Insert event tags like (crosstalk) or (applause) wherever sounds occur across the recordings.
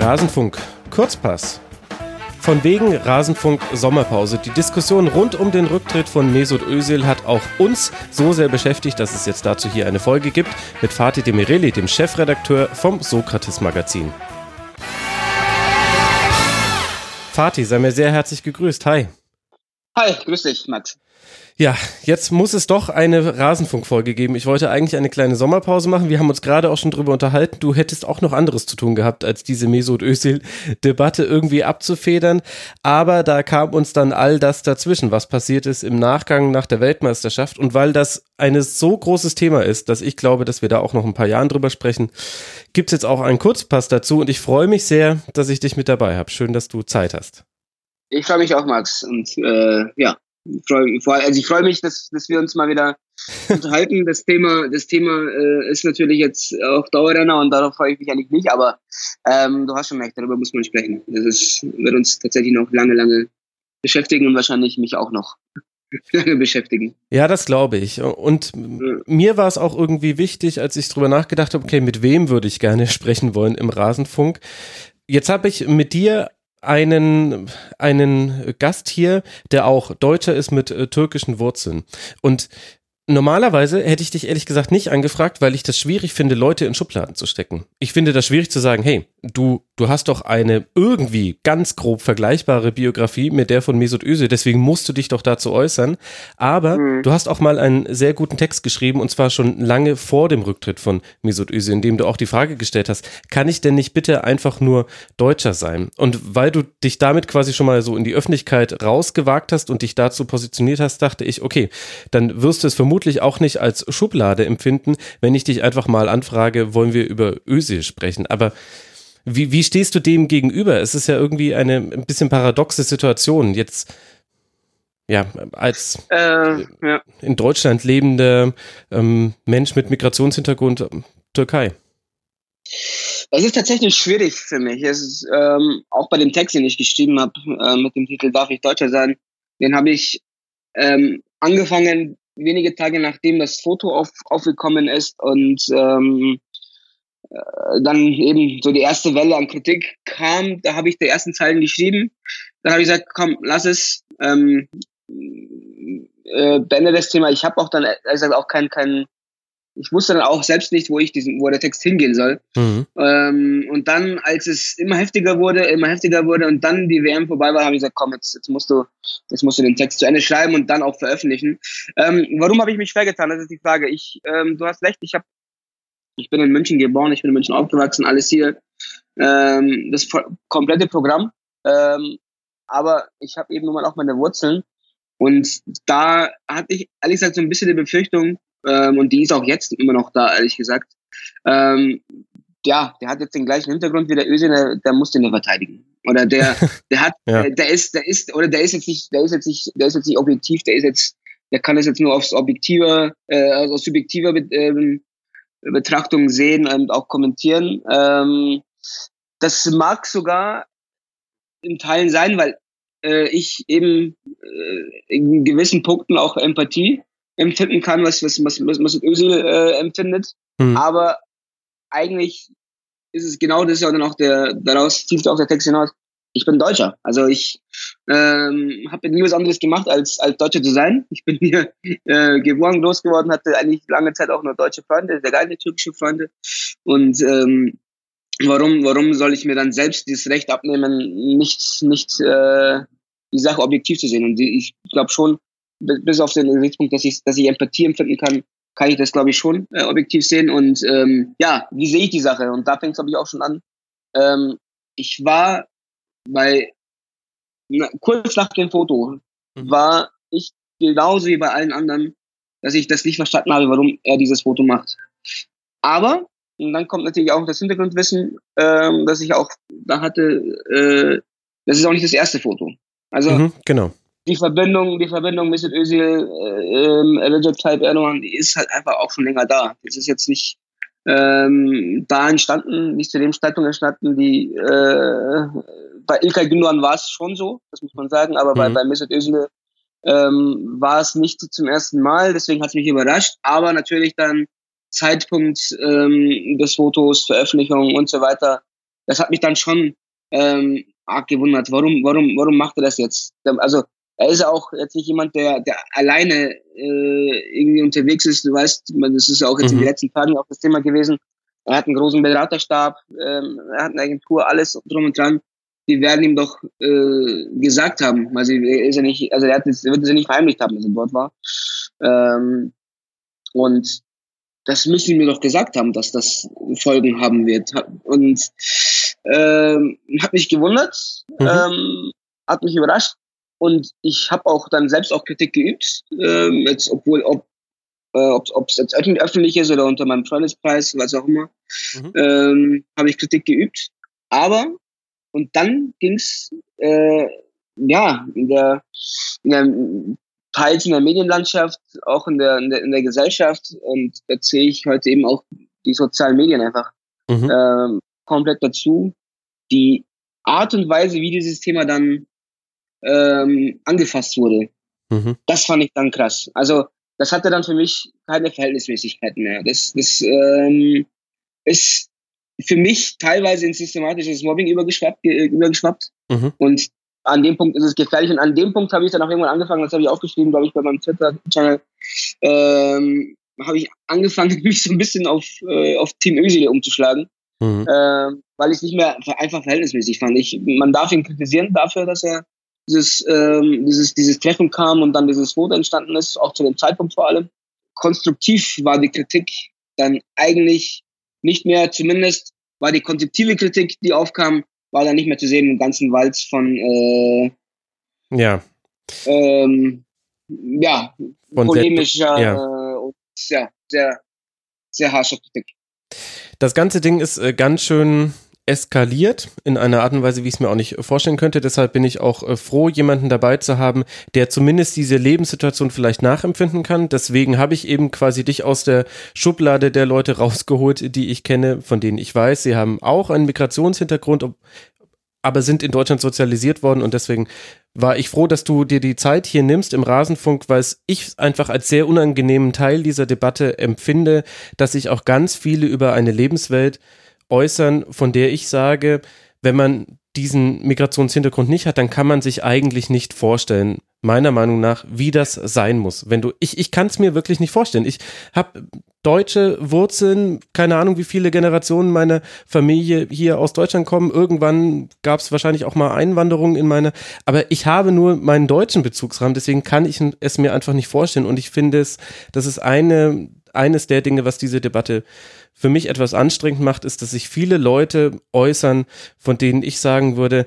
Rasenfunk Kurzpass. Von wegen Rasenfunk Sommerpause. Die Diskussion rund um den Rücktritt von Mesut Özil hat auch uns so sehr beschäftigt, dass es jetzt dazu hier eine Folge gibt mit Fatih Demireli, dem Chefredakteur vom Sokrates Magazin. Fatih, sei mir sehr herzlich gegrüßt. Hi. Hi, grüß dich, Max. Ja, jetzt muss es doch eine Rasenfunkfolge geben. Ich wollte eigentlich eine kleine Sommerpause machen. Wir haben uns gerade auch schon drüber unterhalten. Du hättest auch noch anderes zu tun gehabt, als diese Mesut Özil-Debatte irgendwie abzufedern. Aber da kam uns dann all das dazwischen, was passiert ist im Nachgang nach der Weltmeisterschaft. Und weil das ein so großes Thema ist, dass ich glaube, dass wir da auch noch ein paar Jahren drüber sprechen, gibt's jetzt auch einen Kurzpass dazu. Und ich freue mich sehr, dass ich dich mit dabei habe. Schön, dass du Zeit hast. Ich freue mich auch, Max. Und äh, ja, also ich freue mich, dass, dass wir uns mal wieder (laughs) unterhalten. Das Thema, das Thema äh, ist natürlich jetzt auch Dauerrenner und darauf freue ich mich eigentlich nicht, aber ähm, du hast schon recht, darüber muss man sprechen. Das ist, wird uns tatsächlich noch lange, lange beschäftigen und wahrscheinlich mich auch noch (laughs) lange beschäftigen. Ja, das glaube ich. Und ja. mir war es auch irgendwie wichtig, als ich drüber nachgedacht habe, okay, mit wem würde ich gerne (laughs) sprechen wollen im Rasenfunk. Jetzt habe ich mit dir einen, einen Gast hier, der auch Deutscher ist mit äh, türkischen Wurzeln. Und Normalerweise hätte ich dich ehrlich gesagt nicht angefragt, weil ich das schwierig finde, Leute in Schubladen zu stecken. Ich finde das schwierig zu sagen, hey, du, du hast doch eine irgendwie ganz grob vergleichbare Biografie mit der von Mesut Özil, deswegen musst du dich doch dazu äußern. Aber mhm. du hast auch mal einen sehr guten Text geschrieben und zwar schon lange vor dem Rücktritt von Mesut Özil, in dem du auch die Frage gestellt hast, kann ich denn nicht bitte einfach nur Deutscher sein? Und weil du dich damit quasi schon mal so in die Öffentlichkeit rausgewagt hast und dich dazu positioniert hast, dachte ich, okay, dann wirst du es vermutlich auch nicht als Schublade empfinden, wenn ich dich einfach mal anfrage, wollen wir über Özil sprechen. Aber wie, wie stehst du dem gegenüber? Es ist ja irgendwie eine ein bisschen paradoxe Situation. Jetzt ja, als äh, ja. in Deutschland lebender ähm, Mensch mit Migrationshintergrund ähm, Türkei. Es ist tatsächlich schwierig für mich. Es ist ähm, auch bei dem Text, den ich geschrieben habe, äh, mit dem Titel Darf ich Deutscher sein, den habe ich ähm, angefangen, wenige Tage nachdem das Foto auf, aufgekommen ist und ähm, äh, dann eben so die erste Welle an Kritik kam, da habe ich die ersten Zeilen geschrieben. Dann habe ich gesagt, komm, lass es, ähm, äh, beende das Thema. Ich habe auch dann, also auch kein, kein ich wusste dann auch selbst nicht, wo ich diesen, wo der Text hingehen soll. Mhm. Ähm, und dann, als es immer heftiger wurde, immer heftiger wurde und dann die WM vorbei war, habe ich gesagt, komm, jetzt, jetzt musst du, jetzt musst du den Text zu Ende schreiben und dann auch veröffentlichen. Ähm, warum habe ich mich schwer getan? Das ist die Frage. Ich, ähm, du hast recht, ich habe, ich bin in München geboren, ich bin in München aufgewachsen, alles hier, ähm, das komplette Programm. Ähm, aber ich habe eben nun mal auch meine Wurzeln. Und da hatte ich ehrlich gesagt so ein bisschen die Befürchtung, ähm, und die ist auch jetzt immer noch da, ehrlich gesagt. Ähm, ja, der hat jetzt den gleichen Hintergrund wie der Özil, der, der muss den ja verteidigen. Oder der, (laughs) der hat, ja. der, der ist, der ist, oder der ist jetzt nicht, der ist jetzt nicht, der ist jetzt nicht objektiv, der ist jetzt, der kann es jetzt nur aufs objektive, äh, also aus subjektiver ähm, Betrachtung sehen und auch kommentieren. Ähm, das mag sogar in Teilen sein, weil äh, ich eben äh, in gewissen Punkten auch Empathie empfinden kann, was, was, was, was was Özil äh, empfindet. Mhm. Aber eigentlich ist es genau das ja dann auch der, daraus zieht auch der Text hinaus. Ich bin Deutscher. Also ich ähm, habe nie was anderes gemacht, als, als Deutscher zu sein. Ich bin hier äh, geboren, groß geworden, hatte eigentlich lange Zeit auch nur deutsche Freunde, sehr geile türkische Freunde. Und ähm, warum, warum soll ich mir dann selbst dieses Recht abnehmen, nicht, nicht äh, die Sache objektiv zu sehen? Und ich glaube schon, bis auf den Gesichtspunkt, dass ich, dass ich Empathie empfinden kann, kann ich das, glaube ich, schon äh, objektiv sehen. Und ähm, ja, wie sehe ich die Sache? Und da fängt es, glaube ich, auch schon an. Ähm, ich war bei, na, kurz nach dem Foto, mhm. war ich genauso wie bei allen anderen, dass ich das nicht verstanden habe, warum er dieses Foto macht. Aber, und dann kommt natürlich auch das Hintergrundwissen, ähm, dass ich auch da hatte, äh, das ist auch nicht das erste Foto. Also, mhm, genau die Verbindung, die Verbindung mit Özil, äh, ähm, Recep Tayyip Erdogan, die ist halt einfach auch schon länger da. Das ist jetzt nicht ähm, da entstanden, nicht zu dem Zeitpunkt entstanden, die äh, bei Ilkay Gündogan war es schon so, das muss man sagen, aber mhm. bei, bei Mesut Özil ähm, war es nicht zum ersten Mal, deswegen hat es mich überrascht, aber natürlich dann Zeitpunkt ähm, des Fotos, Veröffentlichung und so weiter, das hat mich dann schon ähm, arg gewundert. Warum, warum, warum macht er das jetzt? Also er ist auch jetzt nicht jemand, der, der alleine äh, irgendwie unterwegs ist. Du weißt, das ist auch jetzt mhm. in den mhm. letzten Tagen auch das Thema gewesen. Er hat einen großen Beraterstab, ähm, er hat eine Agentur, alles drum und dran. Die werden ihm doch äh, gesagt haben. Also er ist ja nicht, also er, hat es, wird es ja nicht verheimlicht haben, dass er dort war. Ähm, und das müssen sie mir doch gesagt haben, dass das Folgen haben wird. Und ähm, hat mich gewundert, mhm. ähm, hat mich überrascht. Und ich habe auch dann selbst auch Kritik geübt, ähm, jetzt, obwohl, ob äh, ob es jetzt öffentlich ist oder unter meinem Freundespreis, was auch immer, mhm. ähm, habe ich Kritik geübt. Aber, und dann ging's äh, ja, in der, in der, teils in der Medienlandschaft, auch in der, in der, in der Gesellschaft. Und da sehe ich heute eben auch die sozialen Medien einfach mhm. ähm, komplett dazu. Die Art und Weise, wie dieses Thema dann ähm, angefasst wurde, mhm. das fand ich dann krass. Also das hatte dann für mich keine Verhältnismäßigkeiten mehr. Das, das ähm, ist für mich teilweise in systematisches Mobbing übergeschwappt. übergeschwappt. Mhm. Und an dem Punkt ist es gefährlich. Und an dem Punkt habe ich dann auch irgendwann angefangen, das habe ich aufgeschrieben, glaube ich, bei meinem Twitter-Channel, ähm, habe ich angefangen, (laughs) mich so ein bisschen auf, äh, auf Team Özil umzuschlagen. Mhm. Ähm, weil ich es nicht mehr einfach verhältnismäßig fand. Ich, man darf ihn kritisieren dafür, dass er dieses, ähm, dieses, dieses Treffen kam und dann dieses Foto entstanden ist, auch zu dem Zeitpunkt vor allem. Konstruktiv war die Kritik dann eigentlich nicht mehr, zumindest war die konstruktive Kritik, die aufkam, war dann nicht mehr zu sehen im ganzen Wald von äh, ja. Ähm, ja, von polemischer ja. Äh, und ja, sehr, sehr harscher Kritik. Das ganze Ding ist äh, ganz schön eskaliert in einer Art und Weise, wie ich es mir auch nicht vorstellen könnte. Deshalb bin ich auch äh, froh, jemanden dabei zu haben, der zumindest diese Lebenssituation vielleicht nachempfinden kann. Deswegen habe ich eben quasi dich aus der Schublade der Leute rausgeholt, die ich kenne, von denen ich weiß, sie haben auch einen Migrationshintergrund, aber sind in Deutschland sozialisiert worden und deswegen war ich froh, dass du dir die Zeit hier nimmst im Rasenfunk, weil ich einfach als sehr unangenehmen Teil dieser Debatte empfinde, dass sich auch ganz viele über eine Lebenswelt äußern, von der ich sage, wenn man diesen Migrationshintergrund nicht hat, dann kann man sich eigentlich nicht vorstellen, meiner Meinung nach, wie das sein muss. Wenn du, ich, ich kann es mir wirklich nicht vorstellen. Ich habe deutsche Wurzeln, keine Ahnung, wie viele Generationen meiner Familie hier aus Deutschland kommen. Irgendwann gab es wahrscheinlich auch mal Einwanderung in meine, aber ich habe nur meinen deutschen Bezugsrahmen, deswegen kann ich es mir einfach nicht vorstellen. Und ich finde es, das ist eine, eines der Dinge, was diese Debatte für mich etwas anstrengend macht, ist, dass sich viele Leute äußern, von denen ich sagen würde,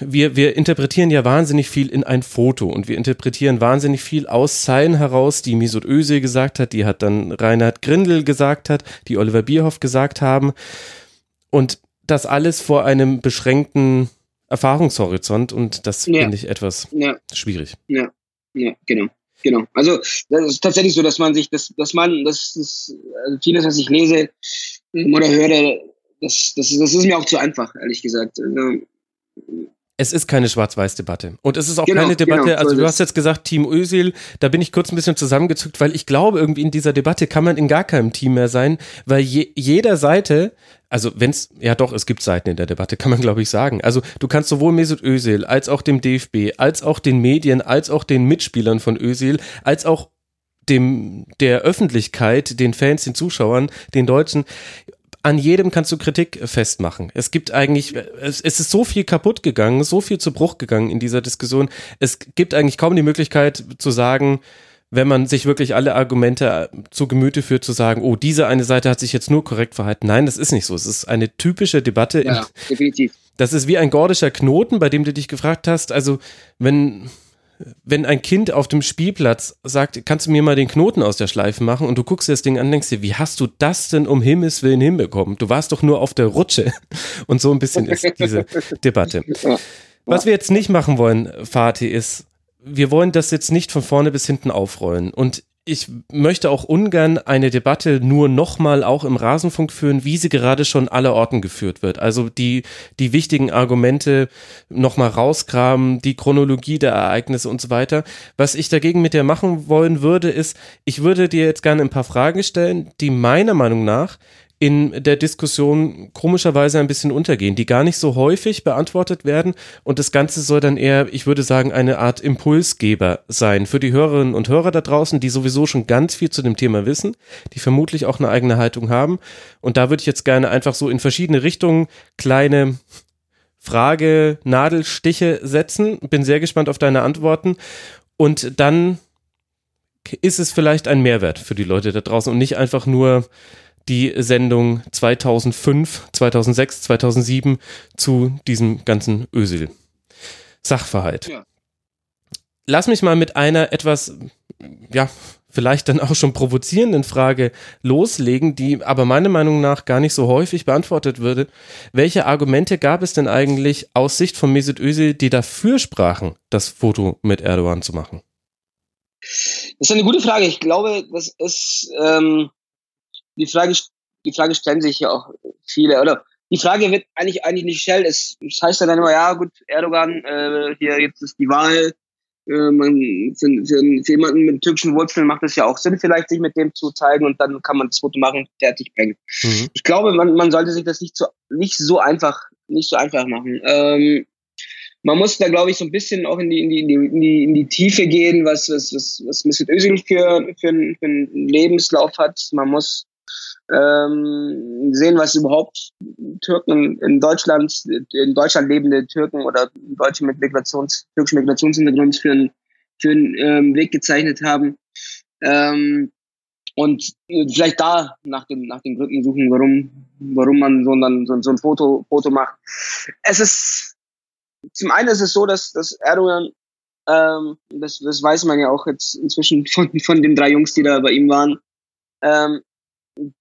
wir, wir interpretieren ja wahnsinnig viel in ein Foto und wir interpretieren wahnsinnig viel aus Zeilen heraus, die Misut Özil gesagt hat, die hat dann Reinhard Grindel gesagt hat, die Oliver Bierhoff gesagt haben und das alles vor einem beschränkten Erfahrungshorizont und das ja. finde ich etwas ja. schwierig. Ja, ja, genau. Genau. Also das ist tatsächlich so, dass man sich, dass, dass man, das ist also vieles, was ich lese oder höre, das, das, das ist mir auch zu einfach, ehrlich gesagt. Es ist keine Schwarz-Weiß-Debatte. Und es ist auch genau, keine Debatte, genau, also du hast jetzt gesagt, Team Özil, da bin ich kurz ein bisschen zusammengezuckt, weil ich glaube, irgendwie in dieser Debatte kann man in gar keinem Team mehr sein, weil je, jeder Seite, also wenn es, ja doch, es gibt Seiten in der Debatte, kann man glaube ich sagen. Also du kannst sowohl Mesut Özil als auch dem DFB, als auch den Medien, als auch den Mitspielern von Özil, als auch dem, der Öffentlichkeit, den Fans, den Zuschauern, den Deutschen, an jedem kannst du Kritik festmachen. Es gibt eigentlich, es, ist so viel kaputt gegangen, so viel zu Bruch gegangen in dieser Diskussion. Es gibt eigentlich kaum die Möglichkeit zu sagen, wenn man sich wirklich alle Argumente zu Gemüte führt, zu sagen, oh, diese eine Seite hat sich jetzt nur korrekt verhalten. Nein, das ist nicht so. Es ist eine typische Debatte. Ja, definitiv. Das ist wie ein gordischer Knoten, bei dem du dich gefragt hast. Also, wenn, wenn ein Kind auf dem Spielplatz sagt, kannst du mir mal den Knoten aus der Schleife machen und du guckst dir das Ding an, denkst dir, wie hast du das denn um Himmels Willen hinbekommen? Du warst doch nur auf der Rutsche. (laughs) Und so ein bisschen ist diese Debatte. Was wir jetzt nicht machen wollen, Fatih, ist, wir wollen das jetzt nicht von vorne bis hinten aufrollen. Und ich möchte auch ungern eine Debatte nur nochmal auch im Rasenfunk führen, wie sie gerade schon aller Orten geführt wird. Also die, die wichtigen Argumente nochmal rauskramen, die Chronologie der Ereignisse und so weiter. Was ich dagegen mit dir machen wollen würde, ist, ich würde dir jetzt gerne ein paar Fragen stellen, die meiner Meinung nach in der Diskussion komischerweise ein bisschen untergehen, die gar nicht so häufig beantwortet werden. Und das Ganze soll dann eher, ich würde sagen, eine Art Impulsgeber sein. Für die Hörerinnen und Hörer da draußen, die sowieso schon ganz viel zu dem Thema wissen, die vermutlich auch eine eigene Haltung haben. Und da würde ich jetzt gerne einfach so in verschiedene Richtungen kleine Frage, Nadelstiche setzen. Bin sehr gespannt auf deine Antworten. Und dann ist es vielleicht ein Mehrwert für die Leute da draußen und nicht einfach nur die Sendung 2005, 2006, 2007 zu diesem ganzen Ösel. Sachverhalt. Ja. Lass mich mal mit einer etwas, ja, vielleicht dann auch schon provozierenden Frage loslegen, die aber meiner Meinung nach gar nicht so häufig beantwortet würde. Welche Argumente gab es denn eigentlich aus Sicht von Mesut Özil, die dafür sprachen, das Foto mit Erdogan zu machen? Das ist eine gute Frage. Ich glaube, das ist ähm, die Frage, die Frage stellen sich ja auch viele, oder? Die Frage wird eigentlich eigentlich nicht gestellt. Es, es heißt ja dann immer, ja gut, Erdogan, äh, hier jetzt ist die Wahl. Äh, man, für, für, für jemanden mit türkischen Wurzeln macht es ja auch Sinn, vielleicht sich mit dem zu zeigen und dann kann man das Foto machen, fertig bringen. Mhm. Ich glaube, man, man sollte sich das nicht so nicht so einfach nicht so einfach machen. Ähm, man muss da, glaube ich, so ein bisschen auch in die, in die, in die, in die Tiefe gehen, was, was, was, was Mesut Özil für, für, für einen Lebenslauf hat. Man muss ähm, sehen, was überhaupt Türken in Deutschland, in Deutschland lebende Türken oder Deutsche mit Migrations, türkischen Migrationshintergrund für einen, für einen ähm, Weg gezeichnet haben. Ähm, und vielleicht da nach den, nach den Gründen suchen, warum, warum man so, dann, so, so ein Foto, Foto macht. Es ist zum einen ist es so, dass, dass Erdogan, ähm, das, das weiß man ja auch jetzt inzwischen von, von den drei Jungs, die da bei ihm waren, ähm,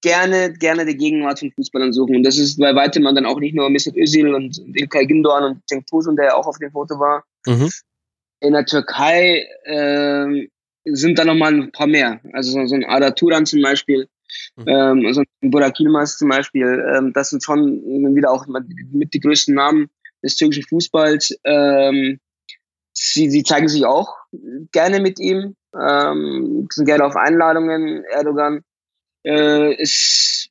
gerne, gerne die Gegenwart von Fußballern suchen. Und das ist bei weitem dann auch nicht nur Mesut Özil und Ilkay Gündoğan und Cenk Tosun, der ja auch auf dem Foto war. Mhm. In der Türkei äh, sind da nochmal ein paar mehr. Also so, so ein Ada Turan zum Beispiel, mhm. ähm, also ein Burak Yilmaz zum Beispiel. Ähm, das sind schon wieder auch mit die größten Namen des türkischen Fußballs. Ähm, sie, sie zeigen sich auch gerne mit ihm, ähm, sind gerne auf Einladungen. Erdogan äh, ist,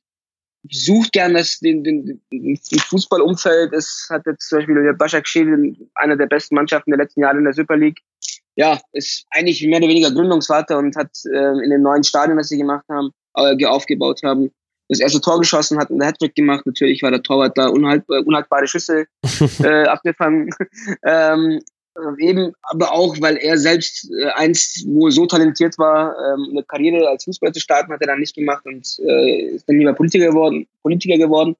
sucht gerne das, den, den, den Fußballumfeld. Es hat jetzt zum Beispiel der Başakşehir, einer der besten Mannschaften der letzten Jahre in der Super League. Ja, ist eigentlich mehr oder weniger Gründungsvater und hat äh, in dem neuen Stadion, das sie gemacht haben, äh, aufgebaut haben, das erste Tor geschossen, hat einen Hattrick gemacht. Natürlich war der Torwart da unhaltbar, unhaltbare Schüsse (laughs) äh, abgefangen. (laughs) ähm, eben, aber auch, weil er selbst äh, einst wohl so talentiert war, ähm, eine Karriere als Fußballer zu starten, hat er dann nicht gemacht und äh, ist dann lieber Politiker geworden. Politiker geworden.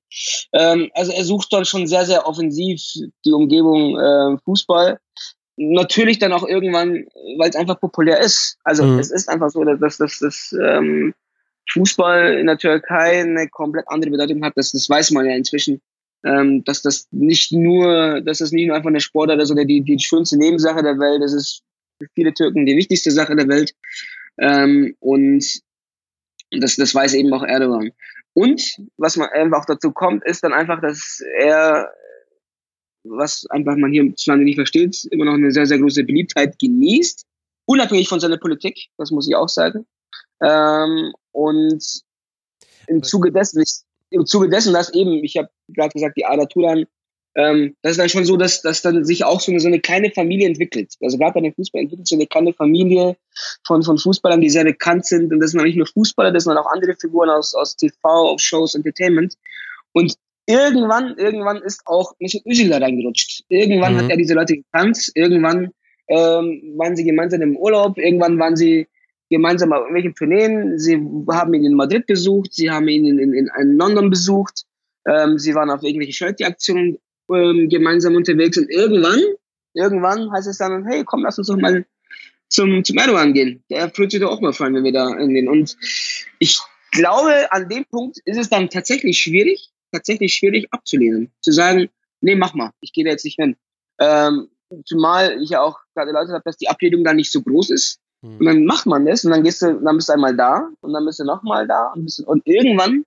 Ähm, also er sucht dann schon sehr, sehr offensiv die Umgebung äh, Fußball. Natürlich dann auch irgendwann, weil es einfach populär ist. Also mhm. es ist einfach so, dass das, das, ähm, Fußball in der Türkei eine komplett andere Bedeutung hat. Das, das weiß man ja inzwischen. Ähm, dass das nicht nur, dass das nicht nur einfach eine Sportart ist oder die, die schönste Nebensache der Welt, das ist für viele Türken die wichtigste Sache der Welt. Ähm, und das, das weiß eben auch Erdogan. Und was man einfach dazu kommt, ist dann einfach, dass er, was einfach man hier hierzulande nicht versteht, immer noch eine sehr, sehr große Beliebtheit genießt, unabhängig von seiner Politik, das muss ich auch sagen. Ähm, und im Zuge dessen, ich, im Zuge dessen, dass eben, ich habe gerade gesagt, die Ada Turan, ähm, das ist dann schon so, dass, dass dann sich auch so eine, so eine kleine Familie entwickelt. Also gerade bei den Fußball entwickelt sich eine kleine Familie von, von Fußballern, die sehr bekannt sind. Und das sind nicht nur Fußballer, das sind auch andere Figuren aus, aus TV, aus Shows, Entertainment. Und irgendwann, irgendwann ist auch Michel Özil da reingerutscht. Irgendwann mhm. hat er diese Leute gekannt. Irgendwann ähm, waren sie gemeinsam im Urlaub. Irgendwann waren sie gemeinsam auf irgendwelchen Tourneen. Sie haben ihn in Madrid besucht, sie haben ihn in, in, in London besucht, ähm, sie waren auf irgendwelche Charity-Aktionen ähm, gemeinsam unterwegs und irgendwann, irgendwann heißt es dann, hey, komm, lass uns doch mal zum, zum Erdogan gehen. Der fühlt sich doch auch mal freuen, wenn wir da hingehen. Und ich glaube, an dem Punkt ist es dann tatsächlich schwierig, tatsächlich schwierig abzulehnen. Zu sagen, nee, mach mal, ich gehe da jetzt nicht hin. Ähm, zumal ich ja auch gerade erläutert habe, dass die Ablehnung da nicht so groß ist. Und dann macht man das und dann gehst du, dann bist du einmal da und dann bist du nochmal da und, bist, und irgendwann,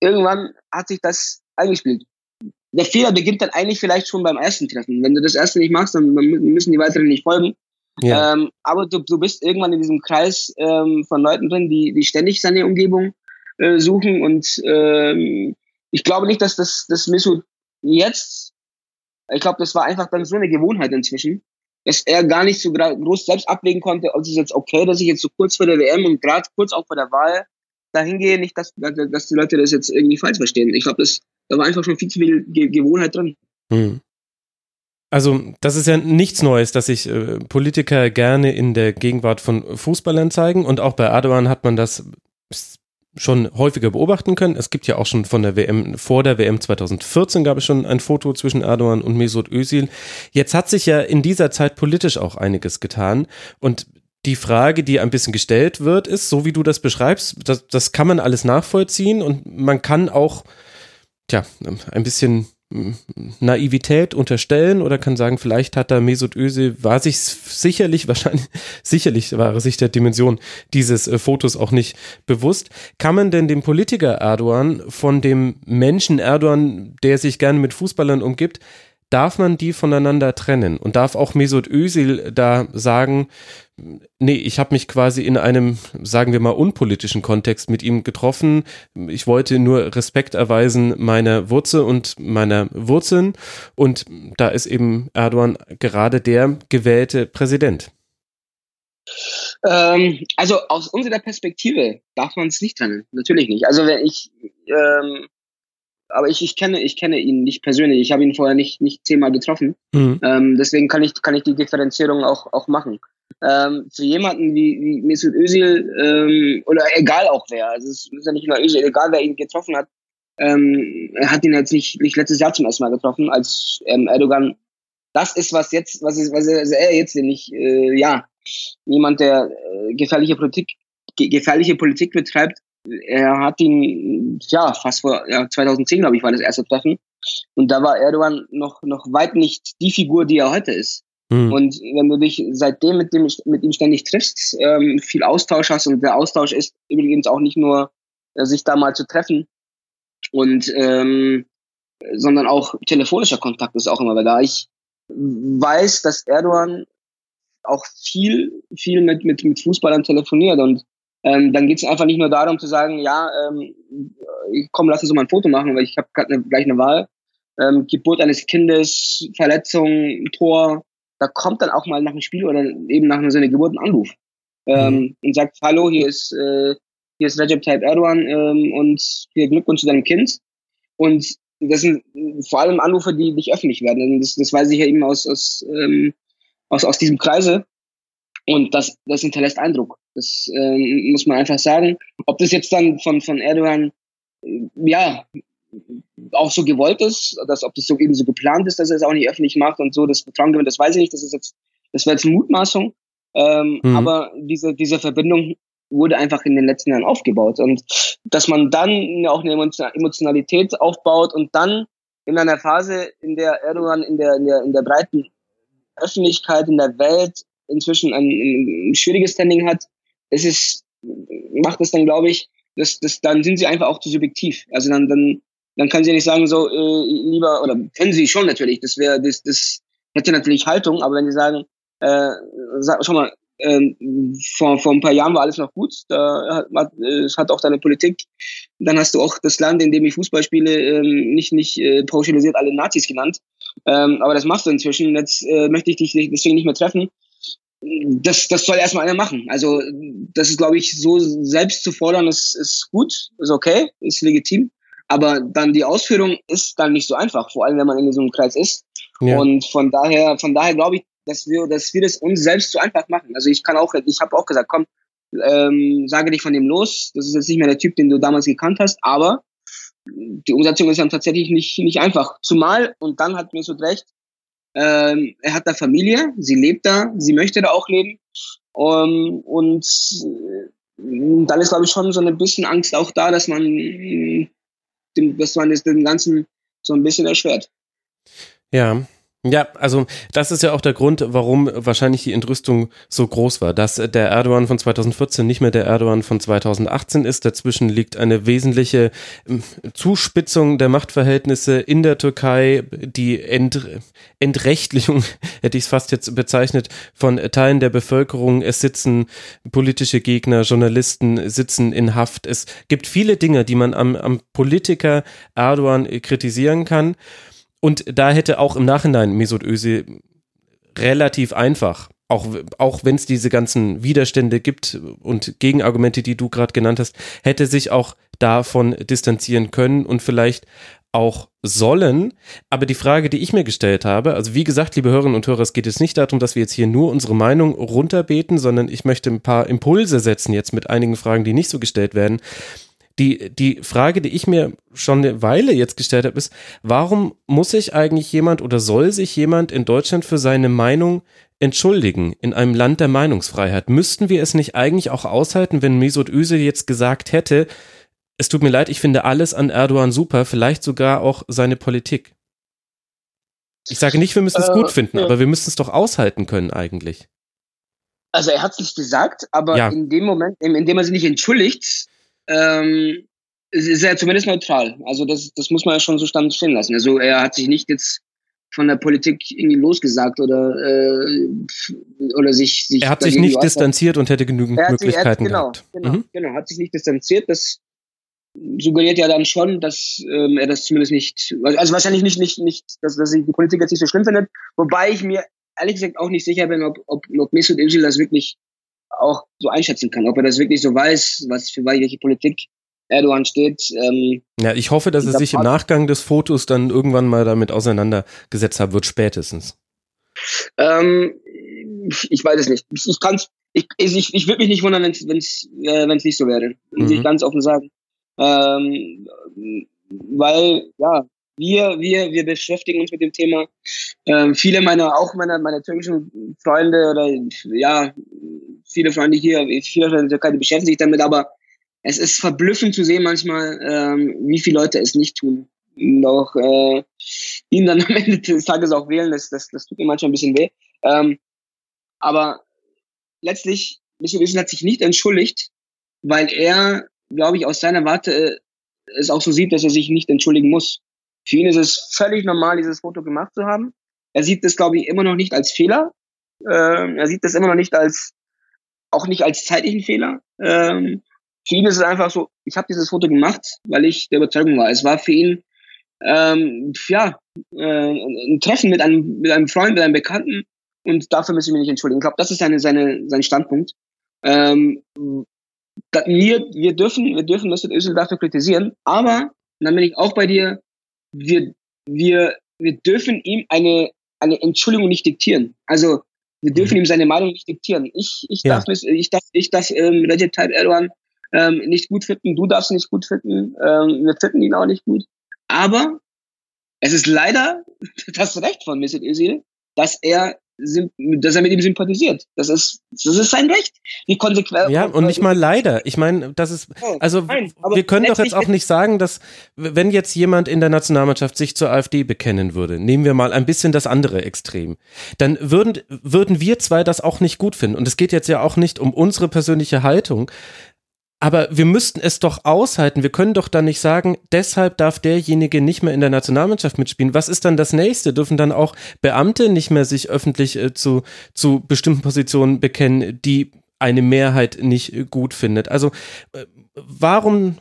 irgendwann hat sich das eingespielt. Der Fehler beginnt dann eigentlich vielleicht schon beim ersten Treffen. Wenn du das erste nicht machst, dann, müssen die weiteren nicht folgen. Ja. Ähm, aber du, du bist irgendwann in diesem Kreis ähm, von Leuten drin, die, die ständig seine Umgebung äh, suchen. Und ähm, ich glaube nicht, dass das, das Mesut jetzt, ich glaube, das war einfach dann so eine Gewohnheit inzwischen, dass er gar nicht so groß selbst abwägen konnte, ob es jetzt okay, dass ich jetzt so kurz vor der WM und gerade kurz auch vor der Wahl dahin gehe, nicht, dass, dass die Leute das jetzt irgendwie falsch verstehen. Ich glaube, da war einfach schon viel zu viel Ge Gewohnheit drin. Hm. Also, das ist ja nichts Neues, dass sich äh, Politiker gerne in der Gegenwart von Fußballern zeigen. Und auch bei Erdogan hat man das schon häufiger beobachten können. Es gibt ja auch schon von der WM, vor der WM 2014 gab es schon ein Foto zwischen Erdogan und Mesut Özil. Jetzt hat sich ja in dieser Zeit politisch auch einiges getan. Und die Frage, die ein bisschen gestellt wird, ist, so wie du das beschreibst, das, das kann man alles nachvollziehen und man kann auch, tja, ein bisschen Naivität unterstellen oder kann sagen, vielleicht hat da Mesut Özil, war sich sicherlich, (laughs) wahrscheinlich, sicherlich war er sich der Dimension dieses äh, Fotos auch nicht bewusst. Kann man denn dem Politiker Erdogan von dem Menschen Erdogan, der sich gerne mit Fußballern umgibt, darf man die voneinander trennen und darf auch Mesut Özil da sagen, nee, ich habe mich quasi in einem, sagen wir mal, unpolitischen Kontext mit ihm getroffen. Ich wollte nur Respekt erweisen meiner Wurzel und meiner Wurzeln und da ist eben Erdogan gerade der gewählte Präsident. Ähm, also aus unserer Perspektive darf man es nicht trennen, natürlich nicht. Also wenn ich ähm, aber ich, ich kenne ich kenne ihn nicht persönlich. Ich habe ihn vorher nicht nicht zehnmal getroffen. Mhm. Ähm, deswegen kann ich kann ich die Differenzierung auch auch machen. Ähm, für jemanden wie, wie Mesut Özil ähm, oder egal auch wer, also es ist ja nicht nur Özil, egal wer ihn getroffen hat, ähm, er hat ihn jetzt nicht, nicht letztes Jahr zum ersten Mal getroffen, als ähm, Erdogan das ist, was jetzt, was ist, was er jetzt nämlich, äh, ja, jemand, der äh, gefährliche Politik, gefährliche Politik betreibt, er hat ihn, ja, fast vor ja, 2010, glaube ich, war das erste Treffen. Und da war Erdogan noch, noch weit nicht die Figur, die er heute ist. Mhm. Und wenn du dich seitdem mit, dem, mit ihm ständig triffst, ähm, viel Austausch hast, und der Austausch ist übrigens auch nicht nur, äh, sich da mal zu treffen, und ähm, sondern auch telefonischer Kontakt ist auch immer wieder da. Ich weiß, dass Erdogan auch viel, viel mit, mit, mit Fußballern telefoniert und ähm, dann geht es einfach nicht nur darum zu sagen, ja, ähm, komm, lass uns mal ein Foto machen, weil ich habe gerade ne, gleich eine Wahl. Ähm, Geburt eines Kindes, Verletzung, Tor, da kommt dann auch mal nach dem Spiel oder eben nach so einer Geburt ein Anruf ähm, mhm. und sagt, hallo, hier ist, äh, hier ist Recep Tayyip Erdogan ähm, und hier Glückwunsch zu deinem Kind. Und das sind vor allem Anrufe, die nicht öffentlich werden. Das, das weiß ich ja eben aus, aus, ähm, aus, aus diesem Kreise. Und das, das hinterlässt Eindruck. Das äh, muss man einfach sagen. Ob das jetzt dann von, von Erdogan, äh, ja, auch so gewollt ist, dass ob das so eben so geplant ist, dass er es auch nicht öffentlich macht und so das Vertrauen gewinnt, das weiß ich nicht. Das ist jetzt, das wäre jetzt eine Mutmaßung. Ähm, mhm. Aber diese, diese Verbindung wurde einfach in den letzten Jahren aufgebaut. Und dass man dann auch eine Emotionalität aufbaut und dann in einer Phase, in der Erdogan in der, in der, in der breiten Öffentlichkeit, in der Welt inzwischen ein, ein schwieriges Standing hat, es ist, macht es dann, glaube ich, das, das, dann sind sie einfach auch zu subjektiv. Also dann, dann, dann kann sie nicht sagen, so, äh, lieber, oder können sie schon natürlich, das wäre, das, das hätte natürlich Haltung, aber wenn sie sagen, äh, sag, schau mal, ähm, vor, vor ein paar Jahren war alles noch gut. Da hat, es hat auch deine Politik. Dann hast du auch das Land, in dem ich Fußball spiele, ähm, nicht, nicht äh, pauschalisiert alle Nazis genannt. Ähm, aber das machst du inzwischen. Jetzt äh, möchte ich dich deswegen nicht mehr treffen das, das soll erstmal einer machen. Also das ist, glaube ich, so selbst zu fordern, ist, ist gut, ist okay, ist legitim. Aber dann die Ausführung ist dann nicht so einfach, vor allem wenn man in so einem Kreis ist. Ja. Und von daher, von daher glaube ich, dass wir, dass wir das uns selbst zu einfach machen. Also ich kann auch, ich habe auch gesagt, komm, ähm, sage dich von dem los. Das ist jetzt nicht mehr der Typ, den du damals gekannt hast, aber die Umsetzung ist dann tatsächlich nicht, nicht einfach. Zumal, und dann hat mir so recht, ähm, er hat da Familie, sie lebt da, sie möchte da auch leben. Um, und äh, dann ist, glaube ich, schon so ein bisschen Angst auch da, dass man, dass man es dem Ganzen so ein bisschen erschwert. Ja, Ja, also das ist ja auch der Grund, warum wahrscheinlich die Entrüstung so groß war, dass der Erdogan von 2014 nicht mehr der Erdogan von 2018 ist. Dazwischen liegt eine wesentliche ähm, Zuspitzung der Machtverhältnisse in der Türkei, die Ent Entrechtlichung, (laughs) hätte ich es fast jetzt bezeichnet, von Teilen der Bevölkerung. Es sitzen politische Gegner, Journalisten sitzen in Haft. Es gibt viele Dinge, die man am, am Politiker Erdogan kritisieren kann. Und da hätte auch im Nachhinein Mesut Özil relativ einfach, auch, auch wenn es diese ganzen Widerstände gibt und Gegenargumente, die du gerade genannt hast, hätte sich auch davon distanzieren können und vielleicht auch sollen. Aber die Frage, die ich mir gestellt habe, also wie gesagt, liebe Hörerinnen und Hörer, es geht jetzt nicht darum, dass wir jetzt hier nur unsere Meinung runterbeten, sondern ich möchte ein paar Impulse setzen jetzt mit einigen Fragen, die nicht so gestellt werden. Die, die Frage, die ich mir schon eine Weile jetzt gestellt habe, ist, warum muss sich eigentlich jemand oder soll sich jemand in Deutschland für seine Meinung entschuldigen in einem Land der Meinungsfreiheit? Müssten wir es nicht eigentlich auch aushalten, wenn Mesut Özil jetzt gesagt hätte, es tut mir leid, ich finde alles an Erdogan super, vielleicht sogar auch seine Politik? Ich sage nicht, wir müssen es äh, gut finden, ja. aber wir müssen es doch aushalten können eigentlich. Also er hat es nicht gesagt, aber ja. in dem Moment, in dem er sich nicht entschuldigt, ähm, ist er zumindest neutral. Also das, das muss man ja schon so stand stehen lassen. Also er hat sich nicht jetzt von der Politik irgendwie losgesagt oder äh, oder sich, sich er hat sich nicht distanziert und hätte genügend Möglichkeiten sich, genau, gehabt. Genau, mhm. genau, hat sich nicht distanziert. Das suggeriert ja dann schon, dass ähm, er das zumindest nicht, also wahrscheinlich nicht, nicht, nicht, dass, dass sich die Politik jetzt nicht so schlimm findet. Wobei ich mir ehrlich gesagt auch nicht sicher bin, ob, ob, ob Mesut Özil das wirklich auch so einschätzen kann, ob er das wirklich so weiß, was für welche Politik Erdogan steht. Ähm, ja, ich hoffe, dass er sich im Nachgang des Fotos dann irgendwann mal damit auseinandergesetzt haben wird, spätestens. Ähm, ich weiß es nicht. Ich kann's, ich, ich, ich würde mich nicht wundern, wenn es wenn's, äh, wenn's nicht so wäre. Muss mhm. ich ganz offen sagen. Ähm, weil, ja, wir, wir, wir beschäftigen uns mit dem Thema. Ähm, viele meiner, auch meiner, meiner türkischen Freunde oder ja, viele Freunde hier, viele Freunde in der Türkei, die beschäftigen sich damit, aber es ist verblüffend zu sehen manchmal, ähm, wie viele Leute es nicht tun. Und äh, ihn dann am Ende des Tages auch wählen, das, das, das tut mir manchmal ein bisschen weh. Ähm, aber letztlich, Michael Özil hat sich nicht entschuldigt, weil er, glaube ich, aus seiner Warte äh, es auch so sieht, dass er sich nicht entschuldigen muss. Für ihn ist es völlig normal, dieses Foto gemacht zu haben. Er sieht das, glaube ich, immer noch nicht als Fehler. Ähm, er sieht das immer noch nicht als, auch nicht als zeitlichen Fehler. Ähm, für ihn ist es einfach so, ich habe dieses Foto gemacht, weil ich der Überzeugung war. Es war für ihn, ähm, ja, äh, ein Treffen mit einem, mit einem Freund, mit einem Bekannten und dafür müssen wir mich nicht entschuldigen. Ich glaube, das ist seine, seine, sein Standpunkt. Ähm, wir, wir dürfen, wir dürfen Mesut Özil dafür kritisieren, aber, dann bin ich auch bei dir, wir, wir, wir dürfen ihm eine, eine Entschuldigung nicht diktieren. Also wir dürfen mhm. ihm seine Meinung nicht diktieren. Ich, ich ja. darf, ich darf, ich darf ähm, Recep Tayyip Erdogan ähm, nicht gut finden, du darfst nicht gut finden, ähm, wir finden ihn auch nicht gut. Aber es ist leider (laughs) das Recht von Mesut Özil, dass er dass er mit ihm sympathisiert. Das ist, das ist sein Recht. Die Konsequenz. Ja, und nicht mal leider. Ich meine, das ist, also Nein, wir können doch jetzt auch nicht sagen, dass, wenn jetzt jemand in der Nationalmannschaft sich zur AfD bekennen würde, nehmen wir mal ein bisschen das andere Extrem, dann würden, würden wir zwei das auch nicht gut finden. Und es geht jetzt ja auch nicht um unsere persönliche Haltung, aber wir müssten es doch aushalten. Wir können doch dann nicht sagen, deshalb darf derjenige nicht mehr in der Nationalmannschaft mitspielen. Was ist dann das nächste? Dürfen dann auch Beamte nicht mehr sich öffentlich äh, zu, zu bestimmten Positionen bekennen, die eine Mehrheit nicht gut findet? Also äh, warum,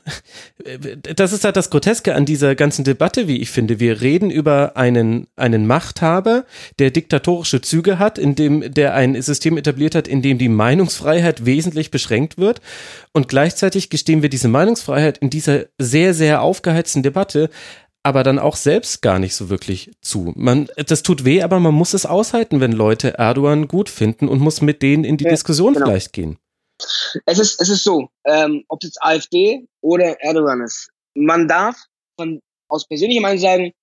das ist halt das Groteske an dieser ganzen Debatte, wie ich finde. Wir reden über einen, einen Machthaber, der diktatorische Züge hat, in dem, der ein System etabliert hat, in dem die Meinungsfreiheit wesentlich beschränkt wird. Und gleichzeitig gestehen wir diese Meinungsfreiheit in dieser sehr, sehr aufgeheizten Debatte aber dann auch selbst gar nicht so wirklich zu. Man, das tut weh, aber man muss es aushalten, wenn Leute Erdogan gut finden und muss mit denen in die ja, Diskussion genau. vielleicht gehen. Es ist, es ist so, ähm, ob es jetzt AfD oder Erdogan ist. Man darf von, aus persönlicher Meinung sagen,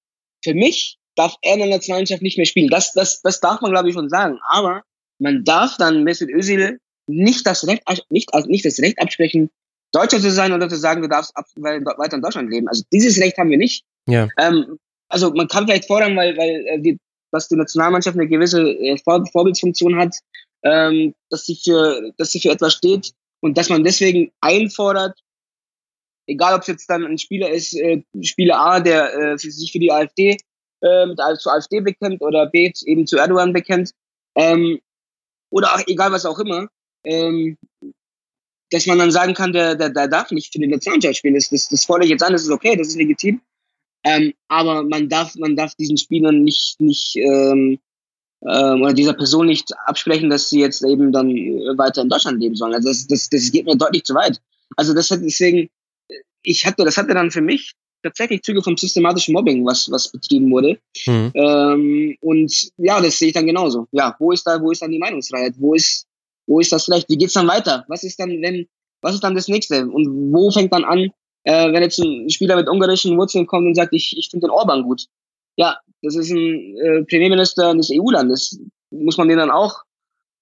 für mich darf er in der Nationalmannschaft nicht mehr spielen. Das, das, das darf man, glaube ich, schon sagen. Aber man darf dann Mesut Özil nicht das Recht, nicht, also nicht das Recht absprechen, Deutscher zu sein oder zu sagen, du darfst ab, weiter in Deutschland leben. Also dieses Recht haben wir nicht. Ja. Ähm, also man kann vielleicht fordern, weil, weil äh, die dass die Nationalmannschaft eine gewisse äh, Vor Vorbildsfunktion hat, ähm, dass sie für, dass sie für etwas steht und dass man deswegen einfordert, egal ob es jetzt dann ein Spieler ist, äh, Spieler A, der äh, sich für die AfD äh, mit, zur AfD bekennt oder B eben zu Erdogan bekennt, ähm, oder auch, egal was auch immer, ähm, dass man dann sagen kann, der, der, der darf nicht für die Nationalmannschaft spielen. Das, das, das fordere ich jetzt an, das ist okay, das ist legitim. Ähm, aber man darf, man darf diesen Spielern nicht, nicht ähm, ähm, oder dieser Person nicht absprechen, dass sie jetzt eben dann weiter in Deutschland leben sollen. Also das, das, das geht mir deutlich zu weit. Also das hat deswegen, ich hatte, das hatte dann für mich tatsächlich Züge vom systematischen Mobbing, was, was betrieben wurde. Mhm. Ähm, und ja, das sehe ich dann genauso. Ja, wo ist da, wo ist dann die Meinungsfreiheit? Wo ist, wo ist das Recht? Wie geht's dann weiter? Was ist dann, wenn, was ist dann das nächste? Und wo fängt dann an, äh, wenn jetzt ein Spieler mit ungarischen Wurzeln kommt und sagt, ich, ich finde den Orban gut. Ja, das ist ein äh, Premierminister des EU-Landes. Muss man den dann auch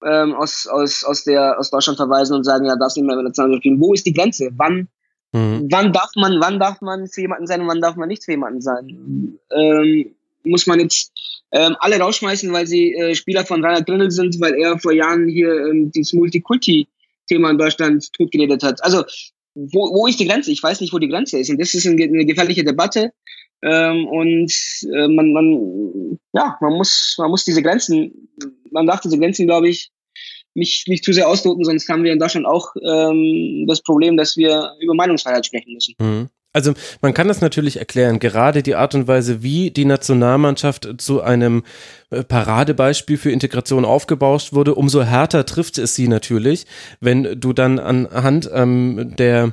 ähm, aus, aus, aus, der, aus Deutschland verweisen und sagen, ja, darfst nicht mehr mit Nationalmannschaft spielen. Wo ist die Grenze? Wann, mhm. wann darf man, wann darf man für jemanden sein und wann darf man nicht für jemanden sein? Ähm, muss man jetzt ähm, alle rausschmeißen, weil sie äh, Spieler von Rainer Grindel sind, weil er vor Jahren hier ähm, dieses Multikulti-Thema in Deutschland totgeredet hat. Also wo, wo ist die Grenze? Ich weiß nicht, wo die Grenze ist. Und das ist eine gefährliche Debatte. Ähm, und äh, man, man, ja, man muss, man muss diese Grenzen, man darf diese Grenzen, glaube ich, nicht, nicht zu sehr ausloten, sonst haben wir in Deutschland auch ähm, das Problem, dass wir über Meinungsfreiheit sprechen müssen. Mhm. Also man kann das natürlich erklären, gerade die Art und Weise, wie die Nationalmannschaft zu einem äh, Paradebeispiel für Integration aufgebaut wurde, umso härter trifft es sie natürlich, wenn du dann anhand ähm, der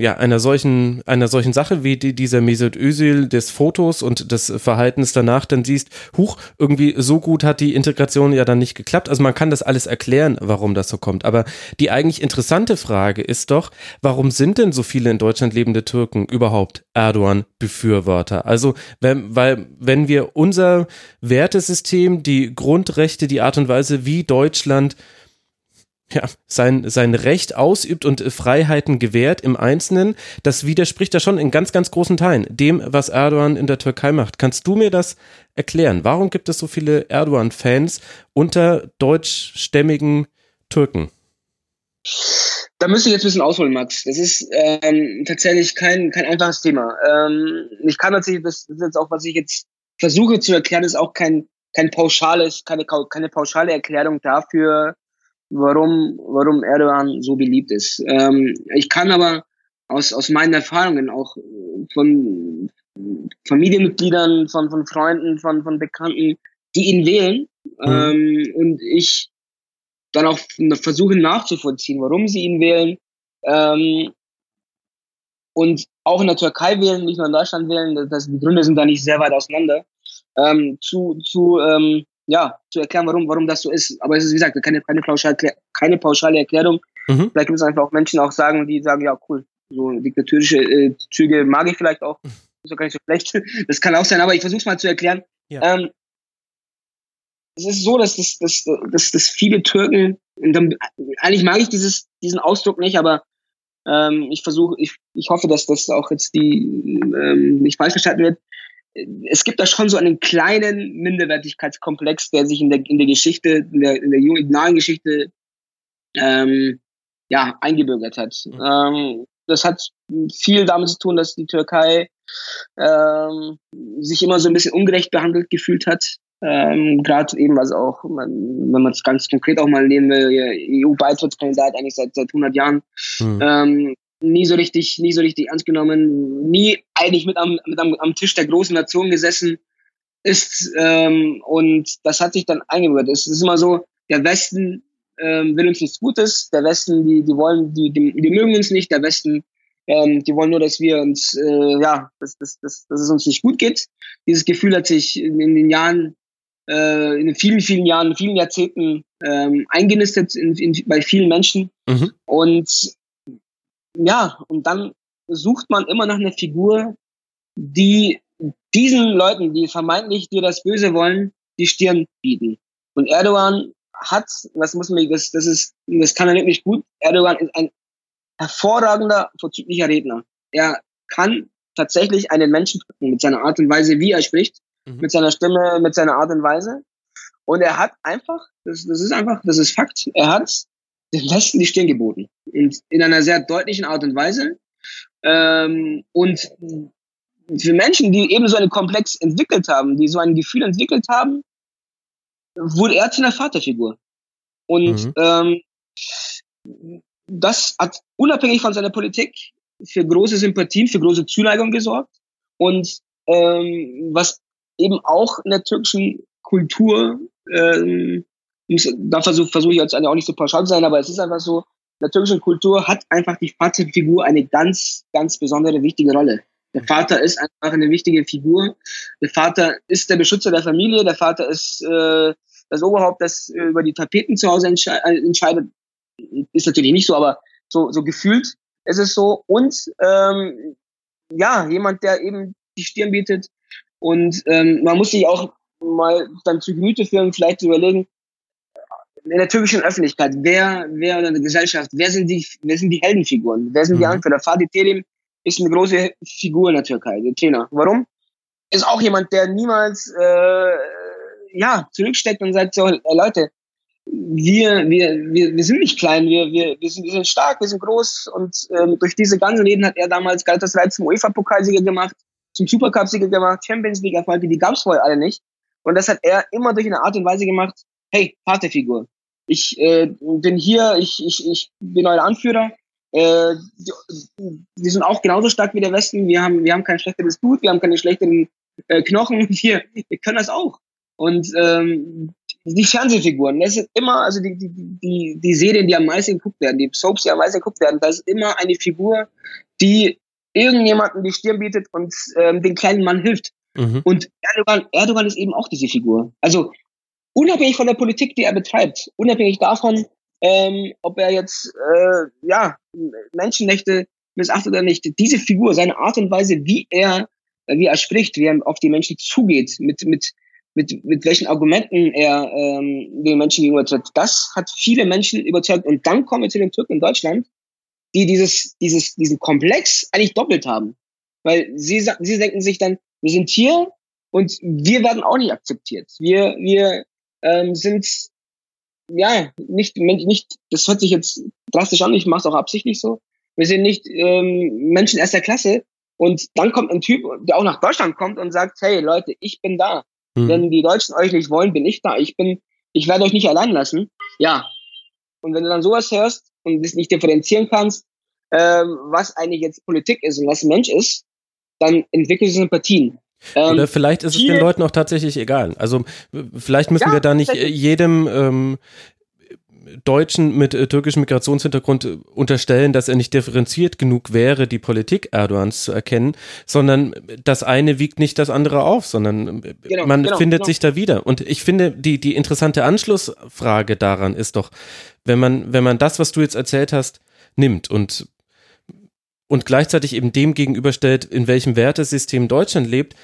ja, einer solchen, einer solchen Sache wie die, dieser Mesut Özil des Fotos und des Verhaltens danach dann siehst, huch, irgendwie so gut hat die Integration ja dann nicht geklappt. Also man kann das alles erklären, warum das so kommt. Aber die eigentlich interessante Frage ist doch, warum sind denn so viele in Deutschland lebende Türken überhaupt Erdogan-Befürworter? Also, wenn, weil, wenn wir unser Wertesystem, die Grundrechte, die Art und Weise, wie Deutschland ja, sein, sein Recht ausübt und Freiheiten gewährt im Einzelnen, das widerspricht ja schon in ganz, ganz großen Teilen dem, was Erdogan in der Türkei macht. Kannst du mir das erklären? Warum gibt es so viele Erdogan-Fans unter deutschstämmigen Türken? Da müsste ich jetzt ein bisschen ausholen, Max. Das ist ähm, tatsächlich kein, kein einfaches Thema. Ähm, ich kann natürlich, das ist jetzt auch, was ich jetzt versuche zu erklären, ist auch kein, kein pauschales, keine, keine pauschale Erklärung dafür, warum, warum Erdogan so beliebt ist. Ähm, ich kann aber aus, aus meinen Erfahrungen auch von Familienmitgliedern, von, von Freunden, von, von Bekannten, die ihn wählen mhm. ähm, und ich dann auch versuche nachzuvollziehen, warum sie ihn wählen ähm, und auch in der Türkei wählen, nicht nur in Deutschland wählen, das, die Gründe sind da nicht sehr weit auseinander, ähm, zu, zu ähm, ja, zu erklären, warum, warum das so ist. Aber es ist, wie gesagt, keine, keine, pauschale, keine pauschale Erklärung. Mhm. Vielleicht gibt es einfach auch Menschen auch sagen, die sagen, ja, cool, so diktatorische äh, Züge mag ich vielleicht auch. Ist doch gar nicht so schlecht. Das kann auch sein, aber ich versuche es mal zu erklären. Ja. Ähm, es ist so, dass, das, dass, dass, dass viele Türken, dann, eigentlich mag ich dieses, diesen Ausdruck nicht, aber ähm, ich versuche, ich, ich hoffe, dass das auch jetzt die ähm, nicht falsch verstanden wird es gibt da schon so einen kleinen Minderwertigkeitskomplex, der sich in der, in der Geschichte, in der, in der jungen, nahen Geschichte ähm, ja, eingebürgert hat. Mhm. Ähm, das hat viel damit zu tun, dass die Türkei ähm, sich immer so ein bisschen ungerecht behandelt gefühlt hat. Ähm, Gerade eben, also auch, wenn man es ganz konkret auch mal nehmen will, EU-Beitrittskandidat eigentlich seit, seit 100 Jahren. Mhm. Ähm, nie so richtig, nie so richtig ernst genommen, nie eigentlich mit am, mit am, am Tisch der großen Nation gesessen ist. Ähm, und das hat sich dann eingebürgert. Es ist immer so, der Westen ähm, will uns nichts Gutes, der Westen, die, die wollen, die, die, die mögen uns nicht, der Westen, ähm, die wollen nur, dass wir uns, äh, ja, dass, dass, dass, dass es uns nicht gut geht. Dieses Gefühl hat sich in, in den Jahren, äh, in den vielen, vielen Jahren, vielen Jahrzehnten ähm, eingenistet in, in, bei vielen Menschen. Mhm. Und ja, und dann sucht man immer nach einer Figur, die diesen Leuten, die vermeintlich dir das Böse wollen, die Stirn bieten. Und Erdogan hat, was muss man, das, das ist, das kann er wirklich gut. Erdogan ist ein hervorragender, vorzüglicher Redner. Er kann tatsächlich einen Menschen drücken mit seiner Art und Weise, wie er spricht. mhm. mit seiner Stimme, mit seiner Art und Weise. Und er hat einfach, das, das ist einfach, das ist Fakt, er hat den Westen die Stirn geboten. Und in einer sehr deutlichen Art und Weise. Ähm, und für Menschen, die eben so einen Komplex entwickelt haben, die so ein Gefühl entwickelt haben, wurde er zu einer Vaterfigur. Und mhm. ähm, das hat unabhängig von seiner Politik für große Sympathien, für große Zuneigung gesorgt. Und ähm, was eben auch in der türkischen Kultur, ähm, da versuche versuch ich jetzt auch nicht so pauschal zu sein, aber es ist einfach so, der türkischen Kultur hat einfach die Vaterfigur eine ganz, ganz besondere, wichtige Rolle. Der Vater ist einfach eine wichtige Figur. Der Vater ist der Beschützer der Familie. Der Vater ist äh, das Oberhaupt, das über die Tapeten zu Hause entsche äh, entscheidet. Ist natürlich nicht so, aber so, so gefühlt ist es so. Und ähm, ja, jemand, der eben die Stirn bietet. Und ähm, man muss sich auch mal dann zu Gemüte führen, vielleicht zu überlegen, in der türkischen Öffentlichkeit, wer, wer in der Gesellschaft, wer sind die, wer sind die Heldenfiguren? Wer sind mhm. die Anführer? Fatih Terim ist eine große Figur in der Türkei, der Trainer. Warum? Ist auch jemand, der niemals äh, ja, zurücksteckt und sagt so, äh, Leute, wir, wir, wir, wir sind nicht klein, wir, wir, wir, sind, wir sind stark, wir sind groß und ähm, durch diese ganzen Reden hat er damals Galatasaray zum UEFA-Pokalsieger gemacht, zum Supercup-Sieger gemacht, Champions League-Erfolge, die gab's vorher alle nicht. Und das hat er immer durch eine Art und Weise gemacht, hey, Vaterfigur, ich äh, bin hier, ich, ich, ich bin euer Anführer, äh, wir sind auch genauso stark wie der Westen, wir haben, wir haben kein schlechteres Blut, wir haben keine schlechteren äh, Knochen, (laughs) wir, wir können das auch. Und ähm, die Fernsehfiguren, das ist immer, also die, die, die, die Serien, die am meisten geguckt werden, die Soaps, die am meisten geguckt werden, da ist immer eine Figur, die irgendjemanden die Stirn bietet und ähm, den kleinen Mann hilft. Mhm. Und Erdogan, Erdogan ist eben auch diese Figur. Also unabhängig von der Politik, die er betreibt, unabhängig davon, ähm, ob er jetzt äh, ja Menschenrechte missachtet oder nicht, diese Figur, seine Art und Weise, wie er wie er spricht, wie er auf die Menschen zugeht, mit mit mit, mit welchen Argumenten er ähm, den Menschen gegenüber tritt. Das hat viele Menschen überzeugt. Und dann kommen wir zu den Türken in Deutschland, die dieses, dieses, diesen Komplex eigentlich doppelt haben. Weil sie, sie denken sich dann, wir sind hier und wir werden auch nicht akzeptiert. Wir, wir ähm, sind ja nicht, nicht, das hört sich jetzt drastisch an, ich mache es auch absichtlich so. Wir sind nicht ähm, Menschen erster Klasse. Und dann kommt ein Typ, der auch nach Deutschland kommt und sagt, hey Leute, ich bin da. Mhm. Wenn die Deutschen euch nicht wollen, bin ich da. Ich bin, ich werde euch nicht allein lassen. Ja. Und wenn du dann sowas hörst und das nicht differenzieren kannst, ähm, was eigentlich jetzt Politik ist und was Mensch ist, dann entwickelst du Sympathien. Ähm, Oder vielleicht ist es den Leuten auch tatsächlich egal. Also vielleicht müssen ja, wir da nicht jedem ähm, Deutschen mit äh, türkischem Migrationshintergrund äh, unterstellen, dass er nicht differenziert genug wäre, die Politik Erdogans zu erkennen, sondern das eine wiegt nicht das andere auf, sondern äh, genau, man genau, findet genau. sich da wieder. Und ich finde, die, die interessante Anschlussfrage daran ist doch, wenn man, wenn man das, was du jetzt erzählt hast, nimmt und und gleichzeitig eben dem gegenüberstellt, in welchem Wertesystem Deutschland lebt,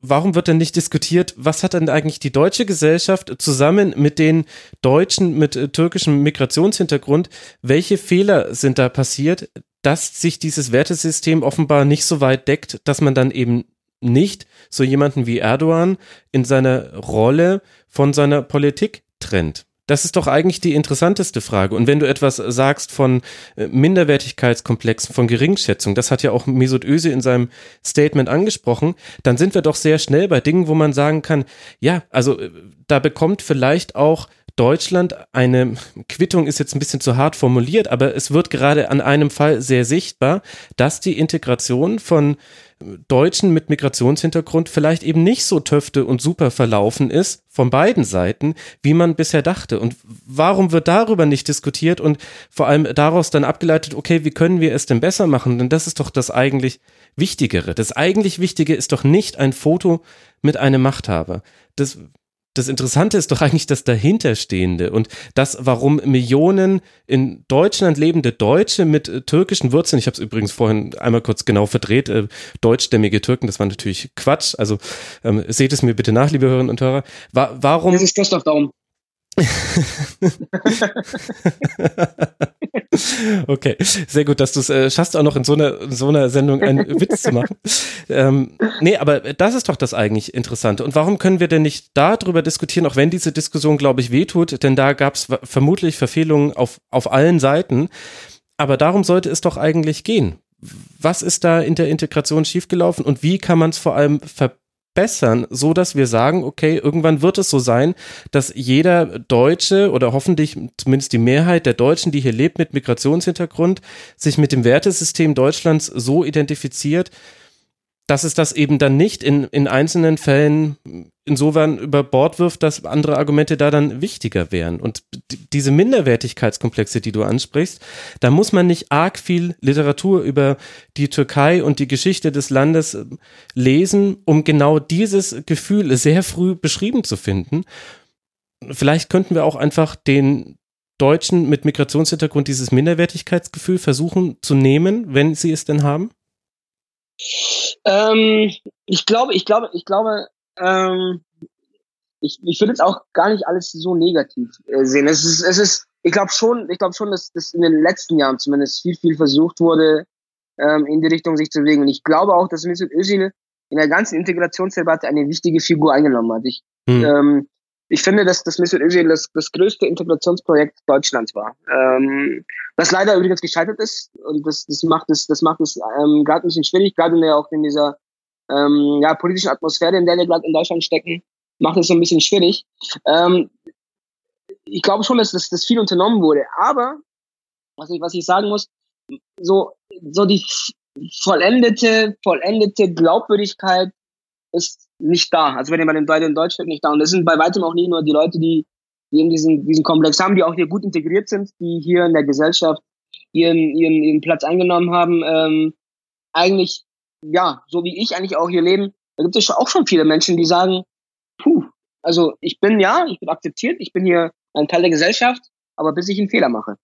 warum wird denn nicht diskutiert, was hat denn eigentlich die deutsche Gesellschaft zusammen mit den Deutschen mit äh, türkischem Migrationshintergrund, welche Fehler sind da passiert, dass sich dieses Wertesystem offenbar nicht so weit deckt, dass man dann eben nicht so jemanden wie Erdogan in seiner Rolle von seiner Politik trennt. Das ist doch eigentlich die interessanteste Frage. Und wenn du etwas sagst von äh, Minderwertigkeitskomplexen, von Geringschätzung, das hat ja auch Mesut Özil in seinem Statement angesprochen, dann sind wir doch sehr schnell bei Dingen, wo man sagen kann, ja, also äh, da bekommt vielleicht auch Deutschland eine Quittung ist jetzt ein bisschen zu hart formuliert, aber es wird gerade an einem Fall sehr sichtbar, dass die Integration von Deutschen mit Migrationshintergrund vielleicht eben nicht so töfte und super verlaufen ist, von beiden Seiten, wie man bisher dachte. Und warum wird darüber nicht diskutiert und vor allem daraus dann abgeleitet, okay, wie können wir es denn besser machen? Denn das ist doch das eigentlich Wichtigere. Das eigentlich Wichtige ist doch nicht ein Foto mit einem Machthaber. Das das Interessante ist doch eigentlich das Dahinterstehende und das, warum Millionen in Deutschland lebende Deutsche mit äh, türkischen Wurzeln, ich habe es übrigens vorhin einmal kurz genau verdreht, äh, deutschstämmige Türken, das war natürlich Quatsch, also ähm, seht es mir bitte nach, liebe Hörerinnen und Hörer. Wa warum? Das ist Christoph Daum. (laughs) Okay, sehr gut, dass du es äh, schaffst, auch noch in so einer, in so einer Sendung einen (laughs) Witz zu machen. Ähm, nee, aber das ist doch das eigentlich Interessante. Und warum können wir denn nicht darüber diskutieren, auch wenn diese Diskussion, glaube ich, wehtut, denn da gab es vermutlich Verfehlungen auf, auf allen Seiten. Aber darum sollte es doch eigentlich gehen. Was ist da in der Integration schiefgelaufen und wie kann man es vor allem verbessern? Verbessern, so dass wir sagen, okay, irgendwann wird es so sein, dass jeder Deutsche oder hoffentlich zumindest die Mehrheit der Deutschen, die hier lebt mit Migrationshintergrund, sich mit dem Wertesystem Deutschlands so identifiziert, dass es das eben dann nicht in, in einzelnen Fällen insofern über Bord wirft, dass andere Argumente da dann wichtiger wären. Und diese Minderwertigkeitskomplexe, die du ansprichst, da muss man nicht arg viel Literatur über die Türkei und die Geschichte des Landes äh, lesen, um genau dieses Gefühl sehr früh beschrieben zu finden. Vielleicht könnten wir auch einfach den Deutschen mit Migrationshintergrund dieses Minderwertigkeitsgefühl versuchen zu nehmen, wenn sie es denn haben? Ähm, ich glaube, ich glaube, ich glaube, ähm, ich, ich würde jetzt auch gar nicht alles so negativ äh, sehen. Es ist, es ist, ich glaube schon, ich glaube schon, dass das in den letzten Jahren zumindest viel, viel versucht wurde, ähm, in die Richtung sich zu bewegen. Und ich glaube auch, dass Mesut Özil in der ganzen Integrationsdebatte eine wichtige Figur eingenommen hat. Ich, hm. ähm, ich finde, dass das Mesut Özil das, das größte Integrationsprojekt Deutschlands war. Ähm, was leider übrigens gescheitert ist und das, das macht es, das macht es ähm, gerade ein bisschen schwierig, gerade in der, auch in dieser ähm, ja, politischen Atmosphäre, in der wir gerade in Deutschland stecken, macht es so ein bisschen schwierig. Ähm, ich glaube schon, dass das, das viel unternommen wurde, aber was ich, was ich sagen muss, so, so die vollendete, vollendete Glaubwürdigkeit ist nicht da. Also wenn jemand in Deutschland, in Deutschland nicht da. Und das sind bei weitem auch nicht nur die Leute, die, die eben diesen, diesen Komplex haben, die auch hier gut integriert sind, die hier in der Gesellschaft ihren, ihren, ihren Platz eingenommen haben. Ähm, eigentlich, ja, so wie ich eigentlich auch hier leben, da gibt es auch schon viele Menschen, die sagen, puh, also ich bin ja, ich bin akzeptiert, ich bin hier ein Teil der Gesellschaft, aber bis ich einen Fehler mache.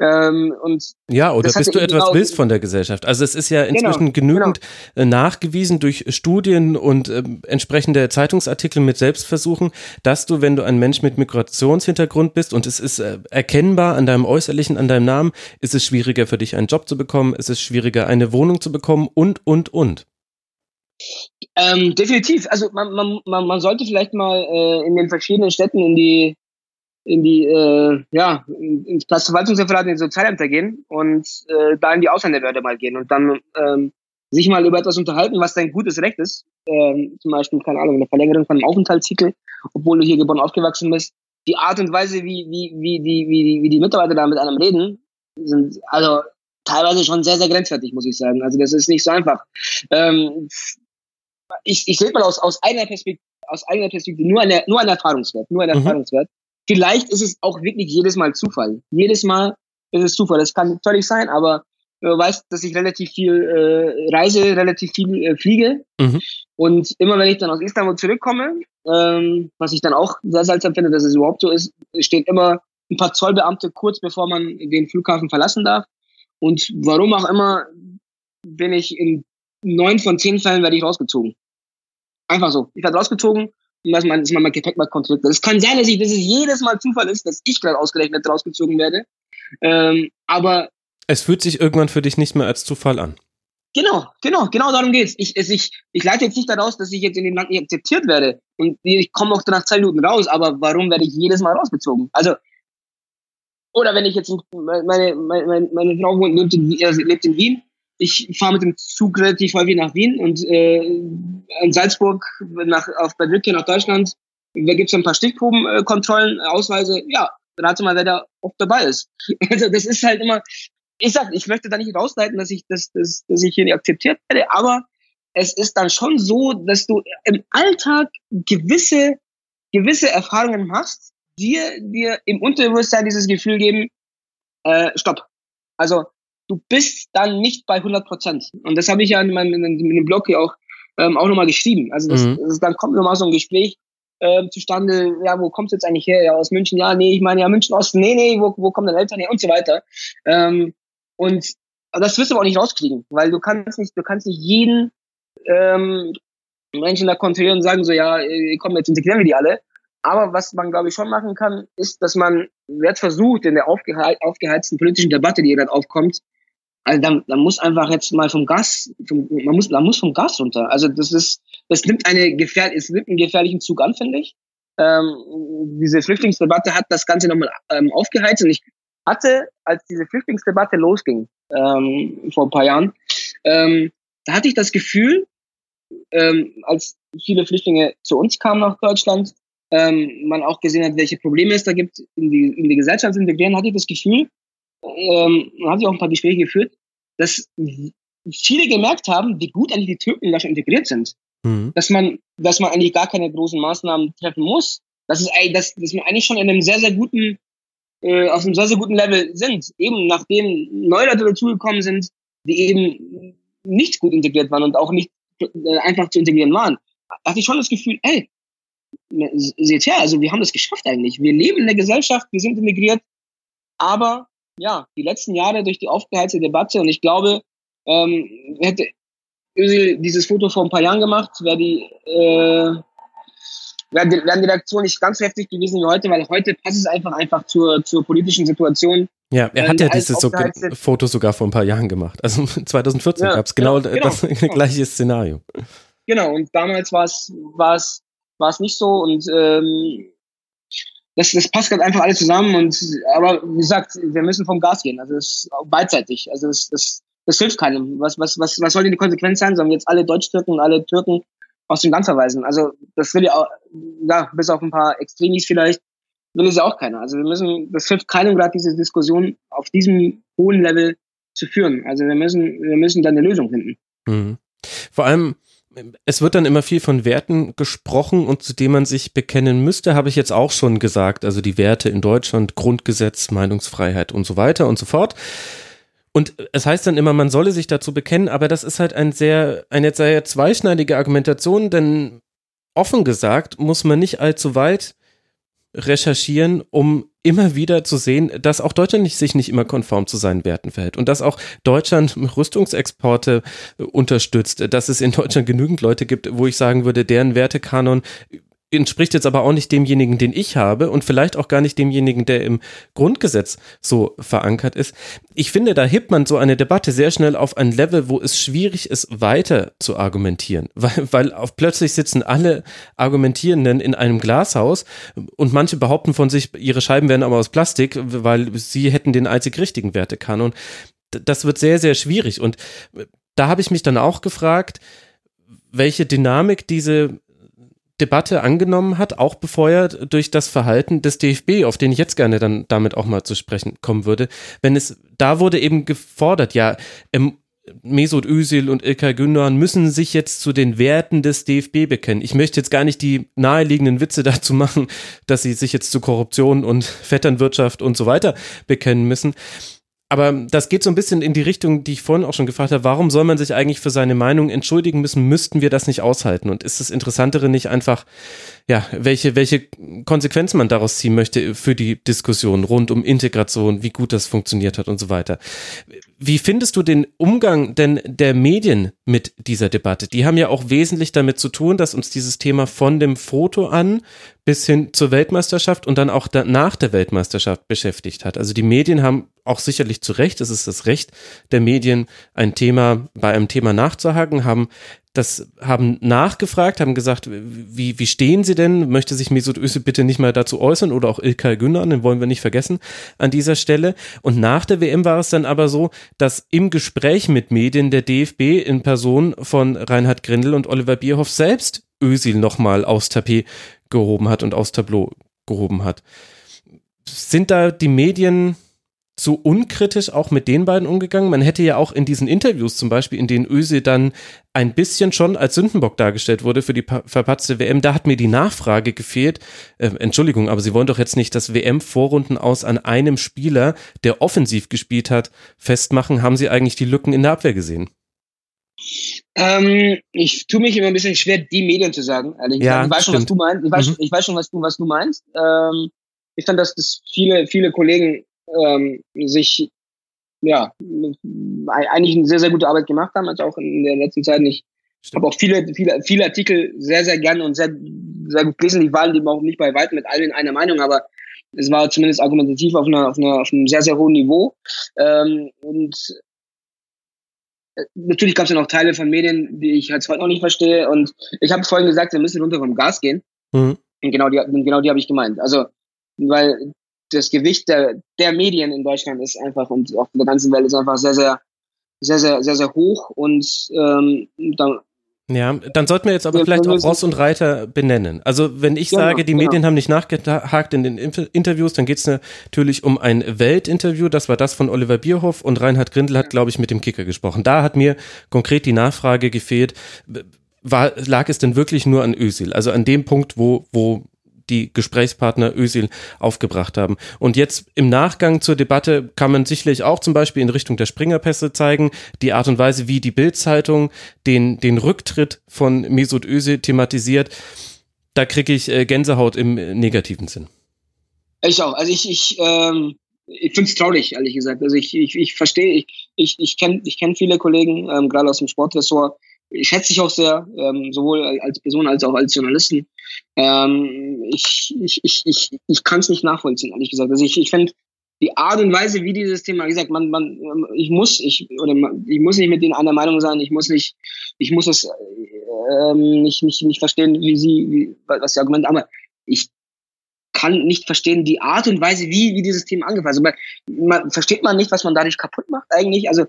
Ähm, und ja, oder bis du etwas genau willst von der Gesellschaft. Also es ist ja genau, inzwischen genau, genügend genau. nachgewiesen durch Studien und äh, entsprechende Zeitungsartikel mit Selbstversuchen, dass du, wenn du ein Mensch mit Migrationshintergrund bist und es ist äh, erkennbar an deinem Äußerlichen, an deinem Namen, ist es schwieriger für dich einen Job zu bekommen, ist es schwieriger eine Wohnung zu bekommen und, und, und. Ähm, definitiv. Also man, man, man sollte vielleicht mal äh, in den verschiedenen Städten in die in die, äh, ja, ins Verwaltungsreferat in die Sozialämter gehen und äh, da in die Ausländerbehörde mal gehen und dann ähm, sich mal über etwas unterhalten, was dein gutes Recht ist. Ähm, zum Beispiel, keine Ahnung, eine Verlängerung von einem Aufenthaltstitel, obwohl du hier geboren aufgewachsen bist. Die Art und Weise, wie, wie, wie, die, wie, wie die Mitarbeiter da mit einem reden, sind also teilweise schon sehr, sehr grenzwertig, muss ich sagen. Also das ist nicht so einfach. Ähm, ich ich sehe mal aus, aus einer Perspektive, aus eigener Perspektive nur ein, nur ein Erfahrungswert, nur ein mhm. Erfahrungswert. Vielleicht ist es auch wirklich jedes Mal Zufall. Jedes Mal ist es Zufall. Das kann völlig sein, aber du weißt, dass ich relativ viel äh, reise, relativ viel äh, fliege. Mhm. Und immer wenn ich dann aus Istanbul zurückkomme, ähm, was ich dann auch sehr seltsam finde, dass es überhaupt so ist, stehen immer ein paar Zollbeamte kurz bevor man den Flughafen verlassen darf. Und warum auch immer bin ich in neun von zehn Fällen werde ich rausgezogen. Einfach so. Ich werde rausgezogen dass man, dass man mein Gepäck mal kontrolliert. Es kann sein, dass, ich, dass es jedes Mal Zufall ist, dass ich gerade ausgerechnet rausgezogen werde. Ähm, aber. Es fühlt sich irgendwann für dich nicht mehr als Zufall an. Genau, genau, genau darum geht's. Ich, es, ich, ich leite jetzt nicht daraus, dass ich jetzt in dem Land nicht akzeptiert werde. Und ich komme auch nach zwei Minuten raus, aber warum werde ich jedes Mal rausgezogen? Also, oder wenn ich jetzt, meine, meine, meine Frau wohnt, lebt in, lebt in Wien, ich fahre mit dem Zug relativ häufig nach Wien und äh, in Salzburg nach, auf bei Rückkehr nach Deutschland, da gibt es ein paar Stichprobenkontrollen, Ausweise, ja, rate mal, wer da oft dabei ist. (laughs) Also das ist halt immer, ich sag, ich möchte da nicht rausleiten, dass ich, dass, dass, dass ich hier nicht akzeptiert werde, aber es ist dann schon so, dass du im Alltag gewisse, gewisse Erfahrungen machst, die dir im Unterbewusstsein dieses Gefühl geben, äh, stopp. Also du bist dann nicht bei 100 Prozent. Und das habe ich ja in meinem in, in dem Blog hier auch, ähm, auch nochmal geschrieben. Also das, mhm. das, dann kommt nochmal so ein Gespräch ähm, zustande, ja, wo kommst du jetzt eigentlich her? Ja, aus München, ja, nee, ich meine ja München Osten, nee, nee, wo, wo kommen deine Eltern her und so weiter. Ähm, und das wirst du aber auch nicht rauskriegen, weil du kannst nicht, du kannst nicht jeden ähm, Menschen da kontrollieren und sagen so, ja, komm, jetzt integrieren wir die alle. aber was man, glaube ich, schon machen kann, ist, dass man jetzt versucht, in der aufgehe aufgeheizten politischen Debatte, die gerade aufkommt, also dann, dann muss einfach jetzt mal vom Gas, vom, man muss, man muss vom Gas runter. Also das ist, das nimmt eine gefähr, es nimmt einen gefährlichen Zug an, finde ich. Ähm, diese Flüchtlingsdebatte hat das Ganze nochmal ähm, aufgeheizt und ich hatte, als diese Flüchtlingsdebatte losging ähm, vor ein paar Jahren, ähm, da hatte ich das Gefühl, ähm, als viele Flüchtlinge zu uns kamen nach Deutschland, ähm, man auch gesehen hat, welche Probleme es da gibt, in die, in die Gesellschaft zu integrieren, hatte ich das Gefühl, ähm, hatte ich auch ein paar Gespräche geführt, dass viele gemerkt haben, wie gut eigentlich die Türken da schon integriert sind. Mhm. Dass man, dass man eigentlich gar keine großen Maßnahmen treffen muss. Das ist, dass, dass wir eigentlich schon in einem sehr, sehr guten, äh, auf einem sehr, sehr guten Level sind. Eben nachdem neue Leute dazugekommen sind, die eben nicht gut integriert waren und auch nicht äh, einfach zu integrieren waren, hatte ich schon das Gefühl, ey, seht her, also wir haben das geschafft eigentlich. Wir leben in der Gesellschaft, wir sind integriert, aber ja, die letzten Jahre durch die aufgeheizte Debatte und ich glaube, ähm, hätte Özil dieses Foto vor ein paar Jahren gemacht, wäre die, äh, wären die, wären die Reaktionen nicht ganz heftig gewesen wie heute, weil heute passt es einfach einfach zur, zur politischen Situation. Ja, er hat ja dieses so Foto sogar vor ein paar Jahren gemacht. Also (laughs) 2014 ja, gab es genau, genau, das genau. (laughs) gleiche Szenario. Genau, und damals war es war es war es nicht so und ähm, das, das passt gerade einfach alles zusammen und aber wie gesagt, wir müssen vom Gas gehen. Also das ist beidseitig. Also das, das, das hilft keinem. Was, was, was, was soll denn die Konsequenz sein? Sollen jetzt alle Deutsch-Türken und alle Türken aus dem Land verweisen? Also das will ja auch, ja, bis auf ein paar Extremis vielleicht, will es ja auch keiner. Also wir müssen, das hilft keinem gerade diese Diskussion auf diesem hohen Level zu führen. Also wir müssen, wir müssen da eine Lösung finden. Mhm. Vor allem, es wird dann immer viel von Werten gesprochen und zu denen man sich bekennen müsste, habe ich jetzt auch schon gesagt. Also die Werte in Deutschland, Grundgesetz, Meinungsfreiheit und so weiter und so fort. Und es heißt dann immer, man solle sich dazu bekennen, aber das ist halt ein sehr, eine sehr zweischneidige Argumentation, denn offen gesagt muss man nicht allzu weit recherchieren, um immer wieder zu sehen, dass auch Deutschland nicht, sich nicht immer konform zu seinen Werten verhält und dass auch Deutschland Rüstungsexporte unterstützt, dass es in Deutschland genügend Leute gibt, wo ich sagen würde, deren Wertekanon entspricht jetzt aber auch nicht demjenigen, den ich habe und vielleicht auch gar nicht demjenigen, der im Grundgesetz so verankert ist. Ich finde, da hebt man so eine Debatte sehr schnell auf ein Level, wo es schwierig ist, weiter zu argumentieren, (laughs) weil, weil auf plötzlich sitzen alle Argumentierenden in einem Glashaus und manche behaupten von sich, ihre Scheiben wären aber aus Plastik, weil sie hätten den einzig richtigen Wertekanon. Das wird sehr, sehr schwierig und da habe ich mich dann auch gefragt, welche Dynamik diese Debatte angenommen hat, auch befeuert durch das Verhalten des DFB, auf den ich jetzt gerne dann damit auch mal zu sprechen kommen würde. Wenn es, da wurde eben gefordert, ja, ähm, Mesut Özil und Ilkay Gündogan müssen sich jetzt zu den Werten des DFB bekennen. Ich möchte jetzt gar nicht die naheliegenden Witze (laughs) dazu machen, dass sie sich jetzt zu Korruption und Vetternwirtschaft und so weiter bekennen müssen aber das geht so ein bisschen in die Richtung, die ich vorhin auch schon gefragt habe. Warum soll man sich eigentlich für seine Meinung entschuldigen müssen? Müssten wir das nicht aushalten? Und ist das Interessantere nicht einfach, ja, welche, welche Konsequenzen man daraus ziehen möchte für die Diskussion rund um Integration, wie gut das funktioniert hat und so weiter? Wie findest du den Umgang denn der Medien mit dieser Debatte? Die haben ja auch wesentlich damit zu tun, dass uns dieses Thema von dem Foto an bis hin zur Weltmeisterschaft und dann auch nach der Weltmeisterschaft beschäftigt hat. Also die Medien haben auch sicherlich zu Recht, es ist das Recht der Medien, ein Thema bei einem Thema nachzuhaken, haben das haben nachgefragt, haben gesagt, wie, wie stehen Sie denn? Möchte sich Mesut Özil bitte nicht mal dazu äußern oder auch Ilkay Gündogan, den wollen wir nicht vergessen an dieser Stelle. Und nach der WM war es dann aber so, dass im Gespräch mit Medien der DFB in Person von Reinhard Grindel und Oliver Bierhoff selbst Özil nochmal aufs Tapet gehoben hat und aufs Tableau gehoben hat. Sind da die Medien so unkritisch auch mit den beiden umgegangen? Man hätte ja auch in diesen Interviews zum Beispiel, in denen Özil dann ein bisschen schon als Sündenbock dargestellt wurde für die verpatzte WM, da hat mir die Nachfrage gefehlt. Äh, Entschuldigung, aber Sie wollen doch jetzt nicht das WM-Vorrunden aus an einem Spieler, der offensiv gespielt hat, festmachen. Haben Sie eigentlich die Lücken in der Abwehr gesehen? Ähm, ich tue mich immer ein bisschen schwer, die Medien zu sagen. Ehrlich ja, ich weiß schon, was du meinst. Ich weiß, mhm. ich weiß schon, was du, was du meinst. Ähm, ich fand, dass das viele, viele Kollegen ähm, sich ja eigentlich eine sehr, sehr gute Arbeit gemacht haben, als auch in der letzten Zeit nicht. Ich habe auch viele, viele, viele Artikel sehr, sehr gerne und sehr sehr gut gelesen. Die waren eben auch nicht bei weitem mit allen in einer Meinung, aber es war zumindest argumentativ auf, einer, auf, einer, auf einem sehr, sehr hohen Niveau. Ähm, und äh, natürlich gab es ja noch Teile von Medien, die ich halt heute noch nicht verstehe. Und ich habe vorhin gesagt, wir müssen runter vom Gas gehen. Mhm. Und genau die, genau die habe ich gemeint. Also, weil das Gewicht der, der Medien in Deutschland ist einfach und auf der ganzen Welt ist einfach sehr, sehr, sehr, sehr, sehr, sehr hoch. Und ähm, da ja, dann sollten wir jetzt aber vielleicht auch Ross und Reiter benennen. Also wenn ich genau, sage, die genau. Medien haben nicht nachgehakt in den Interviews, dann geht es natürlich um ein Weltinterview. Das war das von Oliver Bierhoff und Reinhard Grindel hat, glaube ich, mit dem Kicker gesprochen. Da hat mir konkret die Nachfrage gefehlt, war, lag es denn wirklich nur an Özil? Also an dem Punkt, wo, wo die Gesprächspartner Özil aufgebracht haben. Und jetzt im Nachgang zur Debatte kann man sicherlich auch zum Beispiel in Richtung der Springerpässe zeigen, die Art und Weise, wie die Bildzeitung den, den Rücktritt von Mesut Özil thematisiert. Da kriege ich äh, Gänsehaut im negativen Sinn. Ich auch. Also ich, ich, ähm, ich finde es traurig, ehrlich gesagt. Also ich, ich, ich verstehe, ich, ich, ich kenne ich kenn viele Kollegen, ähm, gerade aus dem Sportressort, schätze dich auch sehr, ähm, sowohl als Person als auch als Journalisten. Ähm, ich ich, ich, ich, ich kann es nicht nachvollziehen, ehrlich gesagt. Also ich, ich finde die Art und Weise, wie dieses Thema, wie gesagt, man, man, ich muss, ich, oder man, ich muss nicht mit denen einer Meinung sein, ich muss nicht, ich muss es ähm, nicht, nicht, nicht verstehen, wie sie, wie, was die Argumente, aber ich kann nicht verstehen die Art und Weise, wie, wie dieses Thema angefasst wird. Man, versteht man nicht, was man dadurch kaputt macht eigentlich? Also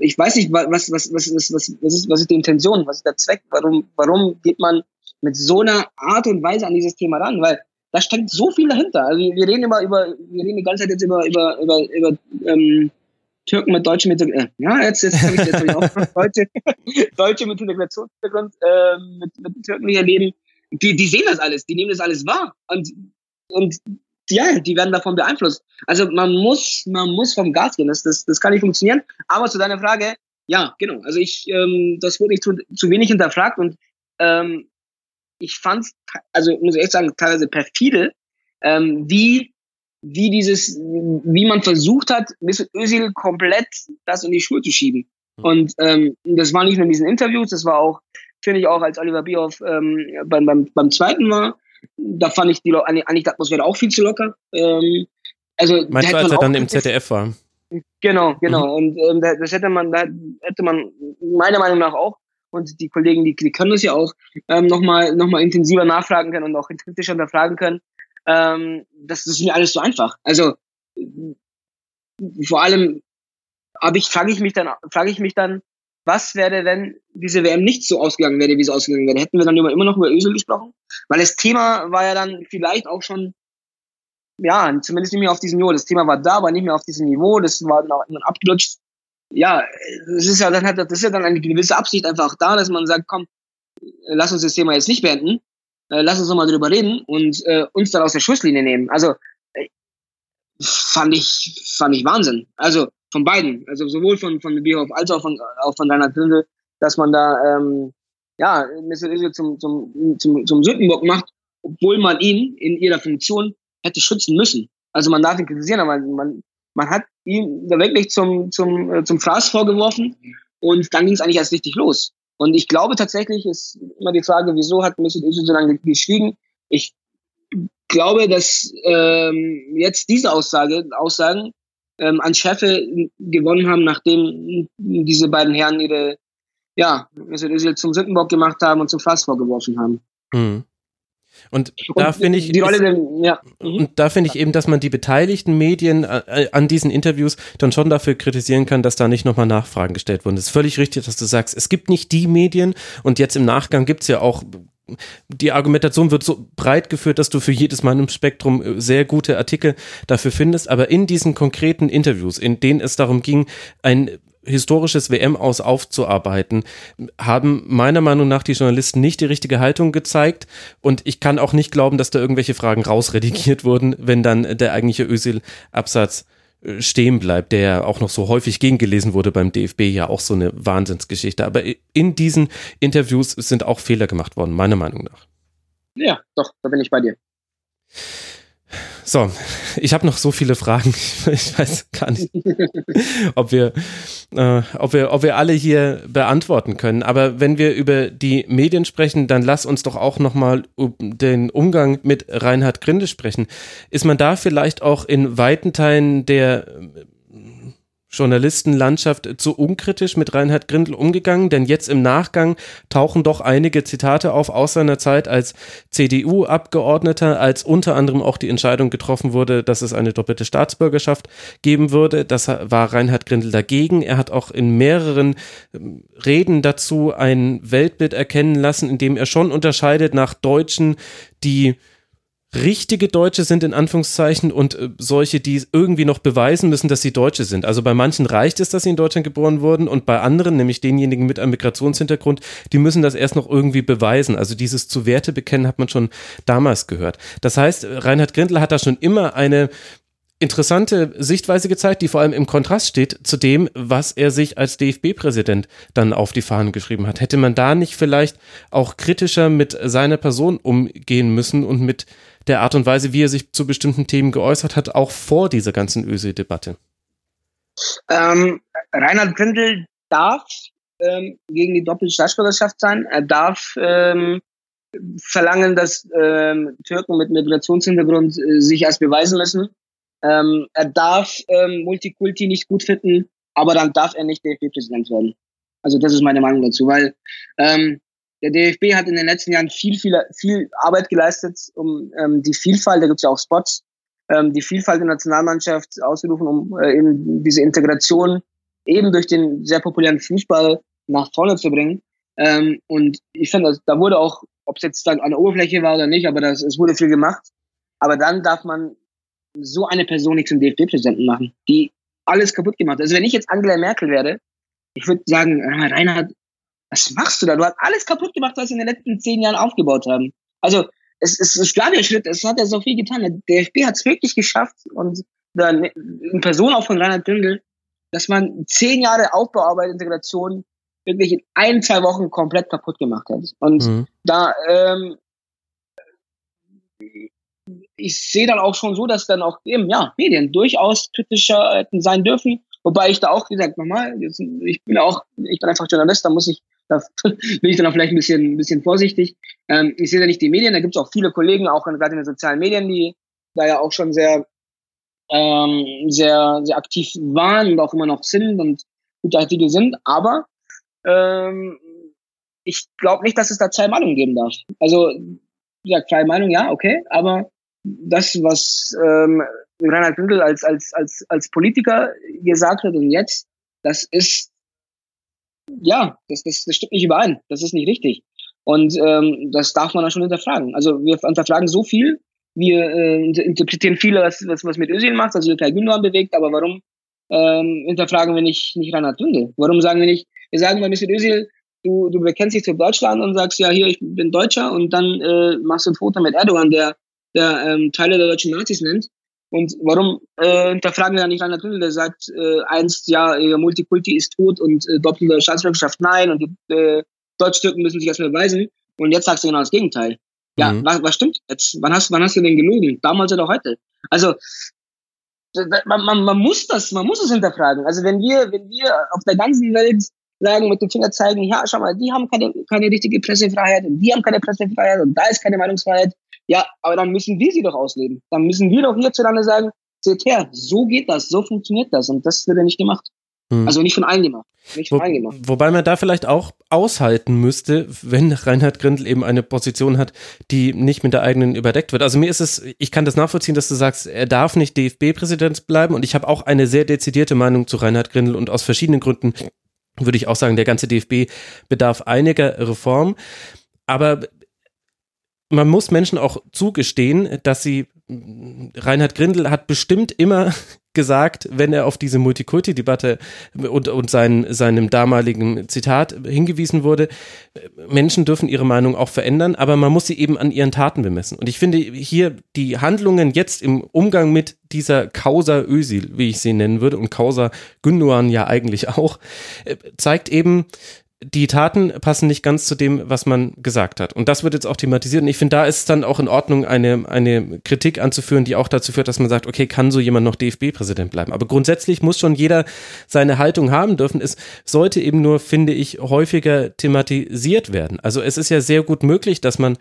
ich weiß nicht, was, was, was, was, ist, was, was, ist, was ist die Intention, was ist der Zweck, warum, warum geht man mit so einer Art und Weise an dieses Thema ran? Weil da steckt so viel dahinter. Also wir reden immer über, wir reden die ganze Zeit jetzt über, über, über, über ähm, Türken mit deutschem Hintergrund. Äh, ja, jetzt, jetzt habe ich jetzt hab ich auch (laughs) Deutsche, Deutsche mit Integrationshintergrund äh, mit, mit Türken hier leben. Die, die sehen das alles, die nehmen das alles wahr. Und, und ja, die werden davon beeinflusst. Also man muss, man muss vom Gas gehen. Das, das, das kann nicht funktionieren. Aber zu deiner Frage, ja, genau. Also ich, ähm, das wurde nicht zu, zu wenig hinterfragt und ähm, ich fand, also muss ich echt sagen, teilweise perfide, ähm, wie wie dieses, wie man versucht hat, Mesut Özil komplett das in die Schuhe zu schieben. Hm. Und ähm, das war nicht nur in diesen Interviews, das war auch, finde ich auch, als Oliver Bierhoff ähm, beim, beim, beim zweiten Mal da fand ich die, eigentlich die Atmosphäre auch viel zu locker. Ähm, also, Meinst du, als er dann im ZDF war? Genau, genau. Mhm. Und ähm, das hätte man, da hätte man meiner Meinung nach auch, und die Kollegen, die, die können das ja auch, ähm, nochmal noch mal intensiver nachfragen können und auch kritischer hinterfragen können. Ähm, das, das ist mir alles so einfach. Also vor allem habe ich, frage ich mich dann, frage ich mich dann, was wäre, wenn diese WM nicht so ausgegangen wäre, wie sie ausgegangen wäre? Hätten wir dann immer noch über Ösel gesprochen? Weil das Thema war ja dann vielleicht auch schon, ja, zumindest nicht mehr auf diesem Niveau. Das Thema war da, aber nicht mehr auf diesem Niveau. Das war dann abgelutscht. Ja, das ist ja dann hat, das ist ja dann eine gewisse Absicht einfach da, dass man sagt, komm, lass uns das Thema jetzt nicht beenden, äh, lass uns nochmal drüber reden und äh, uns dann aus der Schusslinie nehmen. Also äh, fand ich, fand ich Wahnsinn. Also von beiden, also sowohl von, von Bierhoff als auch von, auch von Reinhard Grindel, dass man da, ähm, ja, Mr. Özil zum, zum, zum, zum Sündenbock macht, obwohl man ihn in ihrer Funktion hätte schützen müssen. Also man darf ihn kritisieren, aber man, man hat ihn da wirklich zum, zum, äh, zum Fraß vorgeworfen und dann ging es eigentlich erst richtig los. Und ich glaube tatsächlich ist immer die Frage, wieso hat Mesut Özil so lange geschwiegen? Ich glaube, dass ähm, jetzt diese Aussage, Aussagen ähm, an Schärfe gewonnen haben, nachdem diese beiden Herren ihre, ja, Özil zum Sündenbock gemacht haben und zum Fass vorgeworfen haben. Mhm. Und, und da finde ich, der, ja. Mhm. und da finde ich eben, dass man die beteiligten Medien äh, an diesen Interviews dann schon dafür kritisieren kann, dass da nicht nochmal Nachfragen gestellt wurden. Es ist völlig richtig, dass du sagst, es gibt nicht die Medien und jetzt im Nachgang gibt es ja auch die Argumentation wird so breit geführt, dass du für jedes Mal im Spektrum äh, sehr gute Artikel dafür findest. Aber in diesen konkreten Interviews, in denen es darum ging, ein historisches WM aus aufzuarbeiten, haben meiner Meinung nach die Journalisten nicht die richtige Haltung gezeigt. Und ich kann auch nicht glauben, dass da irgendwelche Fragen rausredigiert wurden, wenn dann der eigentliche Özil-Absatz stehen bleibt, der auch noch so häufig gegengelesen wurde beim DFB, ja auch so eine Wahnsinnsgeschichte. Aber in diesen Interviews sind auch Fehler gemacht worden, meiner Meinung nach. Ja, doch, da bin ich bei dir. So, ich habe noch so viele Fragen. (laughs) Ich weiß gar nicht, ob wir, äh, ob, wir, ob wir alle hier beantworten können. Aber wenn wir über die Medien sprechen, dann lass uns doch auch nochmal um den Umgang mit Reinhard Grinde sprechen. Ist man da vielleicht auch in weiten Teilen der Journalistenlandschaft zu unkritisch mit Reinhard Grindel umgegangen, denn jetzt im Nachgang tauchen doch einige Zitate auf aus seiner Zeit als CDU-Abgeordneter, als unter anderem auch die Entscheidung getroffen wurde, dass es eine doppelte Staatsbürgerschaft geben würde. Das war Reinhard Grindel dagegen. Er hat auch in mehreren ähm, Reden dazu ein Weltbild erkennen lassen, in dem er schon unterscheidet nach Deutschen, die richtige Deutsche sind in Anführungszeichen und äh, solche, die irgendwie noch beweisen müssen, dass sie Deutsche sind. Also bei manchen reicht es, dass sie in Deutschland geboren wurden und bei anderen, nämlich denjenigen mit einem Migrationshintergrund, die müssen das erst noch irgendwie beweisen. Also dieses zu Werte bekennen hat man schon damals gehört. Das heißt, Reinhard Grindler hat da schon immer eine interessante Sichtweise gezeigt, die vor allem im Kontrast steht zu dem, was er sich als DFB-Präsident dann auf die Fahnen geschrieben hat. Hätte man da nicht vielleicht auch kritischer mit seiner Person umgehen müssen und mit der Art und Weise, wie er sich zu bestimmten Themen geäußert hat, auch vor dieser ganzen Öse-Debatte? Ähm, Reinhard Grindel darf ähm, gegen die doppelte Staatsbürgerschaft sein. Er darf ähm, verlangen, dass ähm, Türken mit Migrationshintergrund äh, sich erst beweisen müssen. Ähm, er darf ähm, Multikulti nicht gut finden, aber dann darf er nicht DFB-Präsident werden. Also das ist meine Meinung dazu, weil ähm, der DFB hat in den letzten Jahren viel, viel, viel Arbeit geleistet, um ähm, die Vielfalt, da gibt es ja auch Spots, ähm, die Vielfalt der Nationalmannschaft ausgerufen, um äh, eben diese Integration eben durch den sehr populären Fußball nach vorne zu bringen. Ähm, und ich finde, da wurde auch, ob es jetzt dann an der Oberfläche war oder nicht, aber das, es wurde viel gemacht. Aber dann darf man so eine Person nicht zum DFB-Präsidenten machen, die alles kaputt gemacht hat. Also wenn ich jetzt Angela Merkel werde, ich würde sagen, äh, Reinhard, was machst du da? Du hast alles kaputt gemacht, was sie in den letzten zehn Jahren aufgebaut haben. Also, es, es ist klar der Schritt, es hat ja so viel getan. Der DFB hat es wirklich geschafft und dann in Person auch von Reinhard Dündel, dass man zehn Jahre Aufbauarbeit, Integration wirklich in ein, zwei Wochen komplett kaputt gemacht hat. Und mhm. da, ähm, ich sehe dann auch schon so, dass dann auch eben, ja, Medien durchaus kritischer hätten sein dürfen. Wobei ich da auch, wie gesagt, nochmal, ich bin auch, ich bin einfach Journalist, da muss ich (laughs) da bin ich dann auch vielleicht ein bisschen, ein bisschen vorsichtig. Ähm, ich sehe da nicht die Medien, da gibt es auch viele Kollegen, auch gerade in den sozialen Medien, die da ja auch schon sehr, ähm, sehr, sehr aktiv waren und auch immer noch sind und gute Artikel sind. Aber ähm, ich glaube nicht, dass es da zwei Meinungen geben darf. Also, gesagt, zwei Meinungen, ja, okay, aber das, was ähm, Reinhard Günther als, als, als, als Politiker gesagt hat und jetzt, das ist ja, das, das, das stimmt nicht überein. Das ist nicht richtig. Und ähm, das darf man dann schon hinterfragen. Also wir hinterfragen so viel, wir äh, interpretieren viel, was, was, was mit Özil macht, also Kai Gündogan bewegt, aber warum ähm, hinterfragen wir nicht, nicht Reinhard Dünde? Warum sagen wir nicht, wir sagen mal Mesut Özil, du, du bekennst dich zu Deutschland und sagst, ja, hier, ich bin Deutscher und dann äh, machst du ein Foto mit Erdogan, der, der ähm, Teile der deutschen Nazis nennt und warum äh, hinterfragen wir dann nicht Rainer Gründel, der sagt äh, einst, ja, Multikulti ist tot und äh, doppelte Staatsbürgerschaft nein und die äh, Deutsch-Türken müssen sich erstmal beweisen. Und jetzt sagst du genau das Gegenteil. Ja, mhm. was, was stimmt jetzt? Wann hast, wann hast du denn gelogen? Damals oder heute? Also, man, man, man muss das, man muss es hinterfragen. Also wenn wir, wenn wir auf der ganzen Welt sagen, mit dem Finger zeigen, ja, schau mal, die haben keine, keine richtige Pressefreiheit und die haben keine Pressefreiheit und da ist keine Meinungsfreiheit, ja, aber dann müssen wir sie doch ausleben. Dann müssen wir doch hierzulande sagen, seht her, so geht das, so funktioniert das. Und das wird ja nicht gemacht. Hm. Also nicht von allen gemacht. Nicht von Wo, allen gemacht. Wobei man da vielleicht auch aushalten müsste, wenn Reinhard Grindel eben eine Position hat, die nicht mit der eigenen überdeckt wird. Also mir ist es, ich kann das nachvollziehen, dass du sagst, er darf nicht DFB-Präsident bleiben. Und ich habe auch eine sehr dezidierte Meinung zu Reinhard Grindel und aus verschiedenen Gründen würde ich auch sagen, der ganze DFB bedarf einiger Reform. Aber man muss Menschen auch zugestehen, dass sie, Reinhard Grindel hat bestimmt immer (laughs) gesagt, wenn er auf diese Multikulti-Debatte und, und sein, seinem damaligen Zitat hingewiesen wurde, Menschen dürfen ihre Meinung auch verändern, aber man muss sie eben an ihren Taten bemessen. Und ich finde hier die Handlungen jetzt im Umgang mit dieser Causa Ösil, wie ich sie nennen würde, und Causa Gündogan ja eigentlich auch, äh, zeigt eben, die Taten passen nicht ganz zu dem, was man gesagt hat. Und das wird jetzt auch thematisiert. Und ich finde, da ist es dann auch in Ordnung, eine, eine Kritik anzuführen, die auch dazu führt, dass man sagt, okay, kann so jemand noch DFB-Präsident bleiben? Aber grundsätzlich muss schon jeder seine Haltung haben dürfen. Es sollte eben nur, finde ich, häufiger thematisiert werden. Also es ist ja sehr gut möglich, dass man,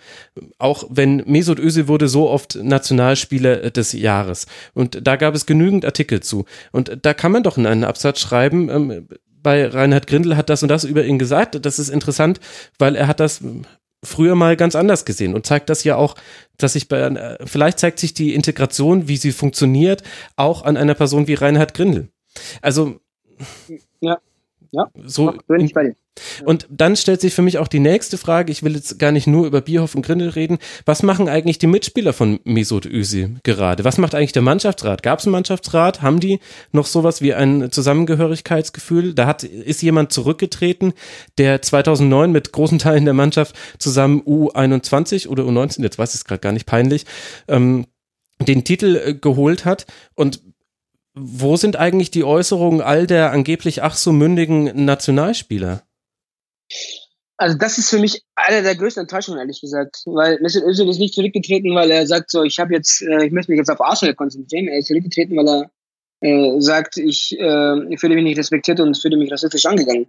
auch wenn Mesut Özil wurde so oft Nationalspieler des Jahres. Und da gab es genügend Artikel zu. Und da kann man doch in einen Absatz schreiben, ähm, bei Reinhard Grindel hat das und das über ihn gesagt. Das ist interessant, weil er hat das früher mal ganz anders gesehen und zeigt das ja auch, dass sich bei, vielleicht zeigt sich die Integration, wie sie funktioniert, auch an einer Person wie Reinhard Grindel. Also, ja, ja, so bin ich bei dir. Und dann stellt sich für mich auch die nächste Frage, ich will jetzt gar nicht nur über Bierhoff und Grindel reden, was machen eigentlich die Mitspieler von Mesut Özil gerade? Was macht eigentlich der Mannschaftsrat? Gab es einen Mannschaftsrat? Haben die noch sowas wie ein Zusammengehörigkeitsgefühl? Da hat, ist jemand zurückgetreten, der 2009 mit großen Teilen der Mannschaft zusammen U21 oder U19, jetzt weiß ich es gerade gar nicht, peinlich, ähm, den Titel äh, geholt hat und wo sind eigentlich die Äußerungen all der angeblich ach so mündigen Nationalspieler? Also das ist für mich eine der größten Enttäuschungen, ehrlich gesagt. Weil Mesut Özil ist nicht zurückgetreten, weil er sagt so, ich habe jetzt, äh, ich möchte mich jetzt auf Arsenal konzentrieren. Er ist zurückgetreten, weil er äh, sagt, ich, äh, ich fühle mich nicht respektiert und fühle mich rassistisch angegangen.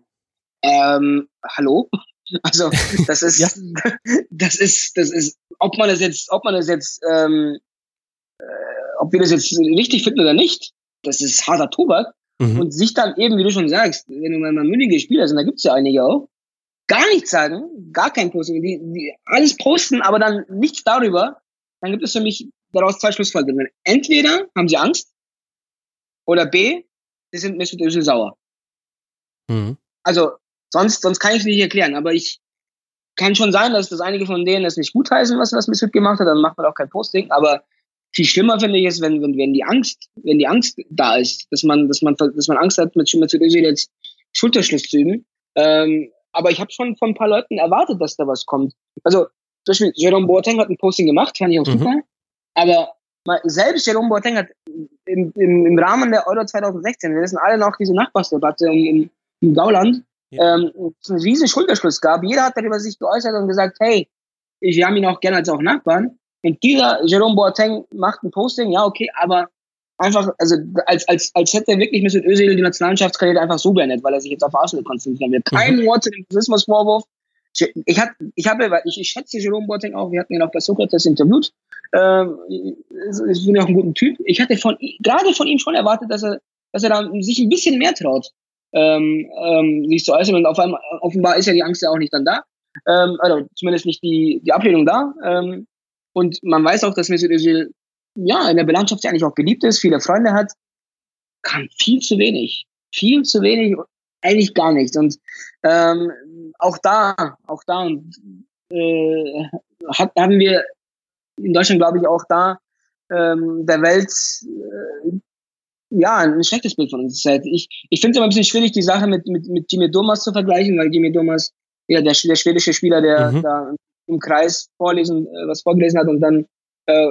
Ähm, hallo? (laughs) Also das (laughs) ist, ja. (laughs) das ist, das ist, ob man das jetzt, ob man das jetzt, ähm, äh, ob wir das jetzt richtig finden oder nicht, das ist harter Tobak. Mhm. Und sich dann eben, wie du schon sagst, wenn du mal mündige Spieler sind, da gibt's ja einige auch, gar nichts sagen, gar kein Posting, die, die alles posten, aber dann nichts darüber, dann gibt es für mich daraus zwei Schlussfolgerungen. Entweder haben sie Angst oder B, sie sind Mesut Özil sauer. Mhm. Also sonst, sonst kann ich es nicht erklären, aber ich kann schon sein, dass das einige von denen das nicht gutheißen, was, was Mesut gemacht hat, dann macht man auch kein Posting, aber viel schlimmer finde ich es, wenn, wenn, wenn die Angst, wenn die Angst da ist, dass man, dass man, dass man Angst hat, mit, mit Özil jetzt Schulterschluss zu üben. Ähm, aber ich habe schon von ein paar Leuten erwartet, dass da was kommt. Also zum Beispiel Jerome Boateng hat ein Posting gemacht, fand ich auch mhm. super. Aber mal, selbst Jerome Boateng hat im, im, im Rahmen der Euro 2016, wir wissen alle noch diese Nachbarsdebatte im, im Gauland, ja. ähm, einen riesen Schulterschluss gab. Jeder hat darüber sich geäußert und gesagt, hey, wir haben ihn auch gerne als auch Nachbarn. Und dieser Jerome Boateng macht ein Posting, ja, okay, aber einfach, also als, als, als hätte er wirklich Mesut Özil die Nationalmannschaftskarriere einfach so beendet, weil er sich jetzt auf Arsenal konzentrieren will. Kein mhm. Wort zu dem Rassismusvorwurf. Ich, ich, hat, ich habe, ich, ich schätze Jerome Boateng auch, wir hatten ihn auch bei Sokrates interviewt. Ähm, ich bin ja auch ein guter Typ. Ich hatte von, gerade von ihm schon erwartet, dass er, dass er da sich ein bisschen mehr traut, ähm, ähm, sich zu äußern. Und auf einmal, offenbar ist ja die Angst ja auch nicht dann da. Ähm, also zumindest nicht die, die Ablehnung da. Ähm, und man weiß auch, dass Mesut Özil ja in der Belandschaft ja eigentlich auch beliebt ist, viele Freunde hat, kann viel zu wenig, viel zu wenig, eigentlich gar nichts. Und ähm, auch da, auch da äh, hat, haben wir in Deutschland, glaube ich, auch da ähm, der Welt äh, ja ein schlechtes Bild von uns. Ich, ich finde es immer ein bisschen schwierig, die Sache mit, mit, mit Jimmy Thomas zu vergleichen, weil Jimmy Thomas ja der, der schwedische Spieler, der mhm. da im Kreis vorlesen, äh, was vorgelesen hat und dann äh,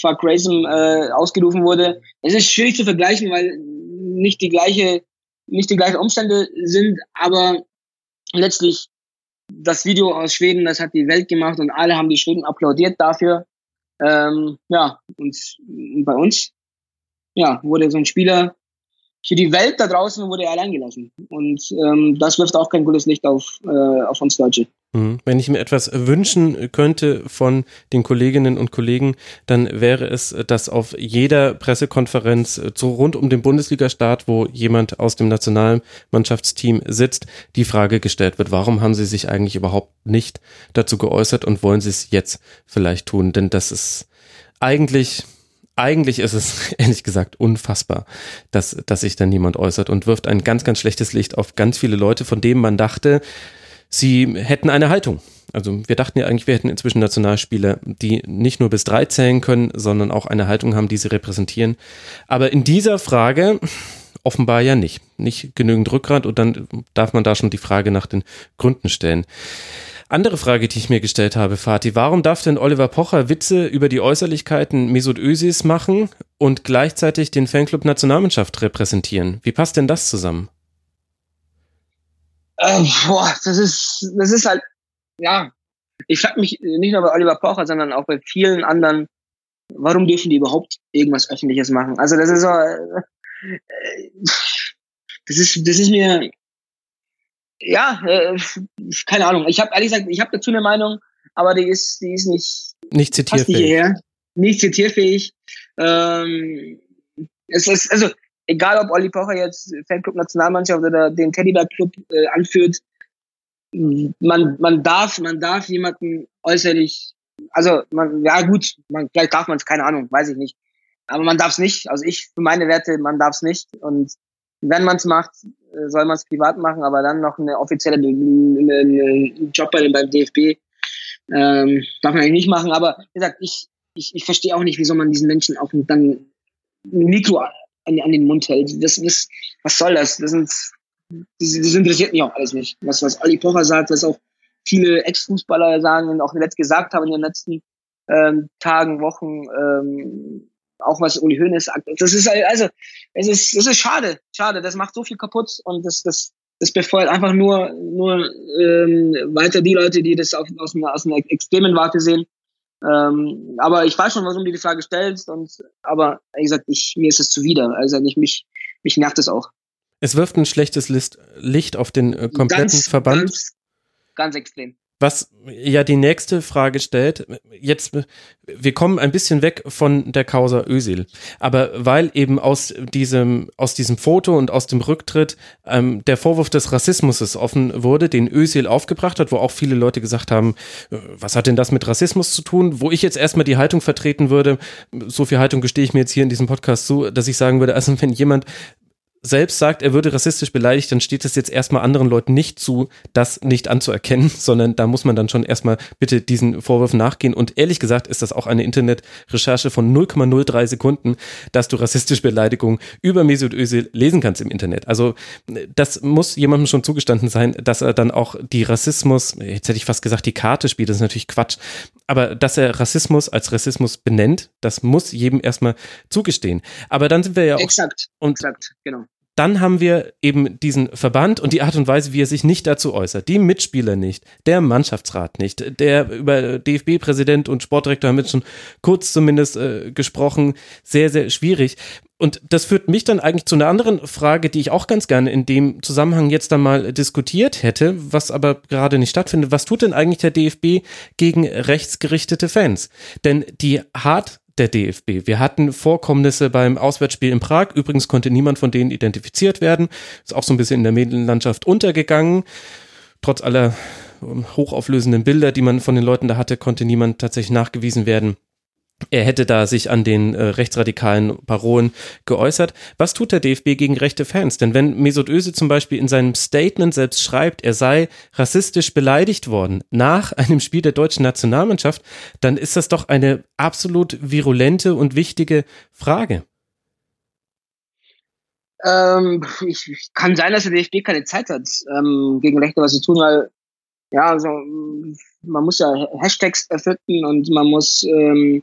Fuck Racism äh, ausgerufen wurde. Es ist schwierig zu vergleichen, weil nicht die gleiche, nicht die gleichen Umstände sind, aber letztlich das Video aus Schweden, das hat die Welt gemacht und alle haben die Schweden applaudiert dafür. Ähm, ja, und bei uns, ja, wurde so ein Spieler für die Welt da draußen wurde er allein gelassen. Und ähm, das wirft auch kein gutes Licht auf, äh, auf uns Deutsche. Mhm. Wenn ich mir etwas wünschen könnte von den Kolleginnen und Kollegen, dann wäre es, dass auf jeder Pressekonferenz so rund um den Bundesliga-Start, wo jemand aus dem Nationalmannschaftsteam sitzt, die Frage gestellt wird, warum haben sie sich eigentlich überhaupt nicht dazu geäußert und wollen sie es jetzt vielleicht tun? Denn das ist eigentlich eigentlich ist es (laughs) ehrlich gesagt unfassbar, dass, dass sich da niemand äußert und wirft ein ganz, ganz schlechtes Licht auf ganz viele Leute, von denen man dachte, sie hätten eine Haltung. Also wir dachten ja eigentlich, wir hätten inzwischen Nationalspieler, die nicht nur bis drei zählen können, sondern auch eine Haltung haben, die sie repräsentieren. Aber in dieser Frage offenbar ja nicht. Nicht genügend Rückgrat und dann darf man da schon die Frage nach den Gründen stellen. Andere Frage, die ich mir gestellt habe, Fatih, warum darf denn Oliver Pocher Witze über die Äußerlichkeiten Mesut Özils machen und gleichzeitig den Fanclub Nationalmannschaft repräsentieren? Wie passt denn das zusammen? Äh, boah, das ist, das ist halt, ja, ich frage mich nicht nur bei Oliver Pocher, sondern auch bei vielen anderen, warum dürfen die überhaupt irgendwas Öffentliches machen? Also das ist so, äh, das ist, das ist mir, ja, äh, keine Ahnung. Ich habe ehrlich gesagt, ich habe dazu eine Meinung, aber die ist, die ist nicht, nicht zitierfähig. Nicht, hierher, nicht zitierfähig. Ähm, es ist, also, egal ob Olli Pocher jetzt Fanclub Nationalmannschaft oder den Teddybär Club äh, anführt, man, man darf, man darf jemanden äußerlich, also man, ja gut, man, vielleicht darf man es, keine Ahnung, weiß ich nicht. Aber man darf es nicht. Also ich für meine Werte, man darf es nicht. Und wenn man es macht, äh, soll man es privat machen, aber dann noch eine offizielle eine, eine Job bei, beim DFB ähm, darf man eigentlich nicht machen. Aber wie gesagt, ich, ich, ich verstehe auch nicht, wieso man diesen Menschen auch dann Mikro an, an den Mund hält. Das, das, was soll das? Das, sind, das, das interessiert mich auch alles nicht. Was, was Ali Pocher sagt, was auch viele Ex-Fußballer sagen und auch letzt gesagt haben in den letzten ähm, Tagen, Wochen, ähm, auch was Uli Hoeneß sagt. Das ist also, es ist, es ist schade, schade. Das macht so viel kaputt und das, das, das befeuert einfach nur, nur ähm, weiter die Leute, die das auf, aus, einer, aus einer extremen Warte sehen. Ähm, aber ich weiß schon, warum du die Frage stellst. Und aber wie gesagt, ich, mir ist es zuwider. Also ich, mich, mich nervt es auch. Es wirft ein schlechtes Licht auf den äh, kompletten ganz, Verband. Ganz, ganz extrem. Was ja die nächste Frage stellt, jetzt, wir kommen ein bisschen weg von der Causa Ösil, aber weil eben aus diesem, aus diesem Foto und aus dem Rücktritt ähm, der Vorwurf des Rassismus offen wurde, den Ösil aufgebracht hat, wo auch viele Leute gesagt haben, äh, was hat denn das mit Rassismus zu tun? Wo ich jetzt erstmal die Haltung vertreten würde, so viel Haltung gestehe ich mir jetzt hier in diesem Podcast zu, dass ich sagen würde, also wenn jemand selbst sagt, er würde rassistisch beleidigt, dann steht es jetzt erstmal anderen Leuten nicht zu, das nicht anzuerkennen, (laughs) sondern da muss man dann schon erstmal bitte diesen Vorwürfen nachgehen. Und ehrlich gesagt ist das auch eine Internetrecherche von 0,03 Sekunden, dass du rassistische Beleidigungen über Mesut Özil lesen kannst im Internet. Also das muss jemandem schon zugestanden sein, dass er dann auch die Rassismus, jetzt hätte ich fast gesagt, die Karte spielt, das ist natürlich Quatsch, aber dass er Rassismus als Rassismus benennt, das muss jedem erstmal zugestehen. Aber dann sind wir ja auch. Exakt, und exakt, genau dann haben wir eben diesen Verband und die Art und Weise, wie er sich nicht dazu äußert. Die Mitspieler nicht, der Mannschaftsrat nicht, der über DFB-Präsident und Sportdirektor haben jetzt schon kurz zumindest äh, gesprochen. Sehr, sehr schwierig. Und das führt mich dann eigentlich zu einer anderen Frage, die ich auch ganz gerne in dem Zusammenhang jetzt dann mal diskutiert hätte, was aber gerade nicht stattfindet. Was tut denn eigentlich der DFB gegen rechtsgerichtete Fans? Denn die hart der DFB. Wir hatten Vorkommnisse beim Auswärtsspiel in Prag. Übrigens konnte niemand von denen identifiziert werden. Ist auch so ein bisschen in der Medienlandschaft untergegangen. Trotz aller ähm, hochauflösenden Bilder, die man von den Leuten da hatte, konnte niemand tatsächlich nachgewiesen werden er hätte da sich an den äh, rechtsradikalen Parolen geäußert. Was tut der DFB gegen rechte Fans? Denn wenn Mesut Özil zum Beispiel in seinem Statement selbst schreibt, er sei rassistisch beleidigt worden nach einem Spiel der deutschen Nationalmannschaft, dann ist das doch eine absolut virulente und wichtige Frage. Ähm, ich, ich kann sein, dass der DFB keine Zeit hat, ähm, gegen Rechte was zu tun, weil ja, also man muss ja Hashtags erfinden und man muss ähm, äh,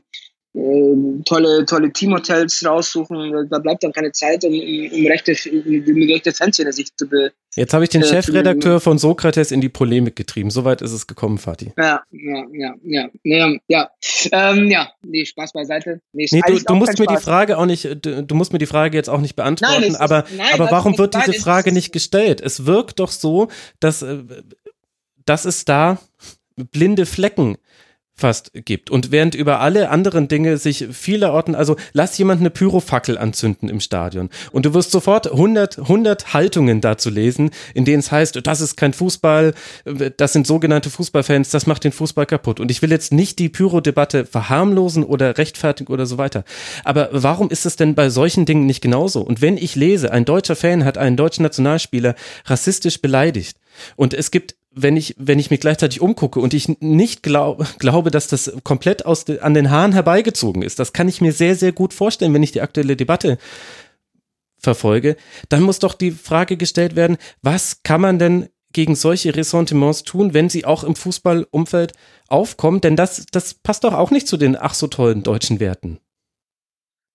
tolle, tolle Teamhotels raussuchen. Da bleibt dann keine Zeit, um, um rechte, um rechte Fanszene sich zu be Jetzt habe ich den äh, Chefredakteur von Sokrates in die Polemik getrieben. Soweit ist es gekommen, Fatih. Ja, ja, ja, ja, ja, ja. Ähm, ja, nee, Spaß beiseite. Nee, nee du, du musst mir Spaß. die Frage auch nicht, du, du, musst mir die Frage jetzt auch nicht beantworten, nein, aber, ist, nein, aber warum wird diese Frage nicht gestellt? Es wirkt doch so, dass, äh, dass es da blinde Flecken fast gibt. Und während über alle anderen Dinge sich viele Orten, also lass jemand eine Pyrofackel anzünden im Stadion und du wirst sofort 100, 100 Haltungen dazu lesen, in denen es heißt, das ist kein Fußball, das sind sogenannte Fußballfans, das macht den Fußball kaputt. Und ich will jetzt nicht die Pyro-Debatte verharmlosen oder rechtfertigen oder so weiter. Aber warum ist es denn bei solchen Dingen nicht genauso? Und wenn ich lese, ein deutscher Fan hat einen deutschen Nationalspieler rassistisch beleidigt, und es gibt wenn ich, wenn ich mich gleichzeitig umgucke und ich nicht glaub, glaube, dass das komplett aus de, an den Haaren herbeigezogen ist, das kann ich mir sehr, sehr gut vorstellen, wenn ich die aktuelle Debatte verfolge, dann muss doch die Frage gestellt werden, was kann man denn gegen solche Ressentiments tun, wenn sie auch im Fußballumfeld aufkommen? Denn das, das passt doch auch nicht zu den ach so tollen deutschen Werten.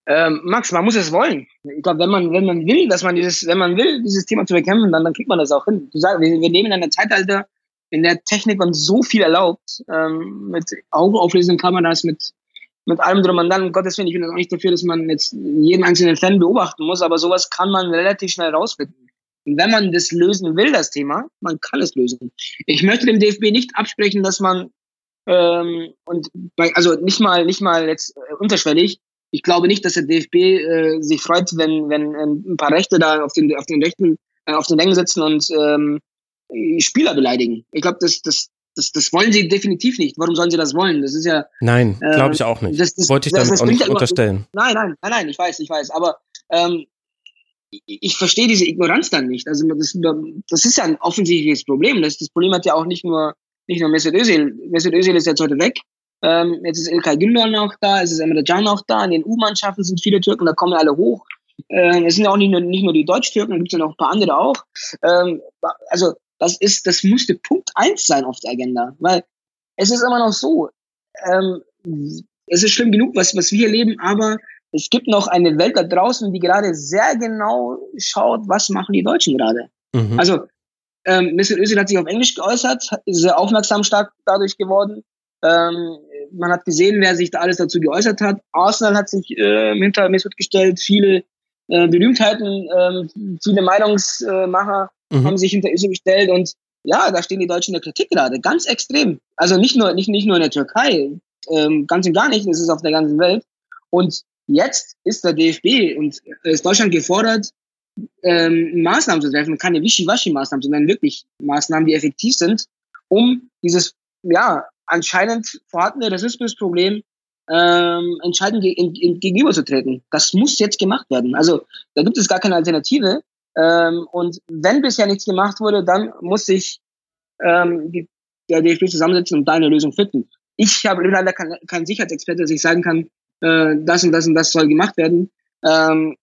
Ähm, Max, man muss es wollen. Ich glaube, wenn man, wenn man will, dass man dieses, wenn man will, dieses Thema zu bekämpfen, dann, dann kriegt man das auch hin. Du sagst, wir, wir leben in einer Zeitalter, in der Technik uns so viel erlaubt, ähm, mit hochauflösenden Kameras, mit, mit allem drum und dann, Gottes Willen, ich bin auch nicht dafür, dass man jetzt jeden einzelnen Fan beobachten muss, aber sowas kann man relativ schnell rausfinden. Und wenn man das lösen will, das Thema, man kann es lösen. Ich möchte dem DFB nicht absprechen, dass man ähm, und bei, also nicht mal nicht mal jetzt äh, unterschwellig. Ich glaube nicht, dass der DFB äh, sich freut, wenn wenn ähm, ein paar Rechte da auf den auf den Rechten äh, auf den Rängen sitzen und ähm, Spieler beleidigen. Ich glaube, das das das, das wollen sie definitiv nicht. Warum sollen sie das wollen? Das ist ja. Nein, glaube ich auch nicht. Das, das, Wollte ich damit das, auch nicht unterstellen. Nein, nein, nein, nein, ich weiß, ich weiß. Aber ähm, ich verstehe diese Ignoranz dann nicht. Also das, das ist ja ein offensichtliches Problem. Das, das Problem hat ja auch nicht nur nicht nur Mesut Özil. Mesut Özil ist jetzt heute weg. Ähm, jetzt ist Ilkay Gündoğan auch da, es ist Emre Can auch da. In den U-Mannschaften sind viele Türken, da kommen alle hoch. Ähm, es sind ja auch nicht nur, nicht nur die Deutsch-Türken, da gibt es ja noch ein paar andere auch. Ähm, also das ist, das müsste Punkt eins sein auf der Agenda, weil es ist immer noch so. Ähm, es ist schlimm genug, was, was wir hier leben, aber es gibt noch eine Welt da draußen, die gerade sehr genau schaut, was machen die Deutschen gerade. Mhm. Also ähm, Mesut Özil hat sich auf Englisch geäußert, ist sehr aufmerksam stark dadurch geworden. Ähm, man hat gesehen, wer sich da alles dazu geäußert hat. Arsenal hat sich äh, hinter Mesut gestellt, viele äh, Berühmtheiten, äh, viele Meinungsmacher mhm. haben sich hinter Özil gestellt und ja, da stehen die Deutschen in der Kritik gerade, ganz extrem. Also nicht nur, nicht, nicht nur in der Türkei, ähm, ganz und gar nicht, es ist auf der ganzen Welt. Und jetzt ist der DFB und ist Deutschland gefordert, ähm, Maßnahmen zu treffen, keine Wischiwaschi-Maßnahmen, sondern wirklich Maßnahmen, die effektiv sind, um dieses ja anscheinend vorhandene Rassismusproblem ähm, entscheidend ge ge gegenüberzutreten. Das muss jetzt gemacht werden. Also da gibt es gar keine Alternative. Ähm, und wenn bisher nichts gemacht wurde, dann muss sich ähm, die, der DFB zusammensetzen und da eine Lösung finden. Ich habe leider keinen kein Sicherheitsexperte, dass ich sagen kann, äh, das und das und das soll gemacht werden. Ähm,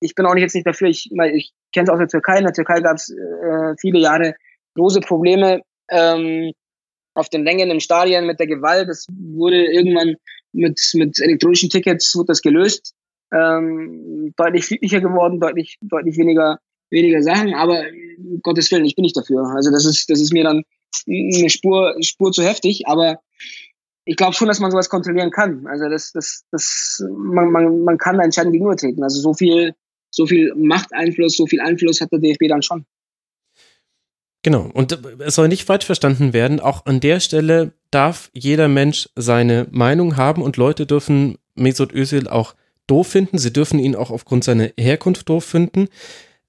ich bin auch jetzt nicht dafür, ich, ich kenne es aus der Türkei. In der Türkei gab es äh, viele Jahre große Probleme ähm, auf den Längen im Stadion mit der Gewalt. Das wurde irgendwann mit, mit elektronischen Tickets wurde das gelöst. Ähm, deutlich friedlicher geworden, deutlich, deutlich weniger, weniger Sachen, aber um Gottes Willen, ich bin nicht dafür. Also das ist, das ist mir dann eine Spur, Spur zu heftig, aber ich glaube schon, dass man sowas kontrollieren kann. Also das, das, das, man, man, man kann da entscheidend gegenübertreten. Also so viel so viel Machteinfluss, so viel Einfluss hat der DFB dann schon. Genau, und es soll nicht falsch verstanden werden, auch an der Stelle darf jeder Mensch seine Meinung haben und Leute dürfen Mesut Özil auch doof finden, sie dürfen ihn auch aufgrund seiner Herkunft doof finden,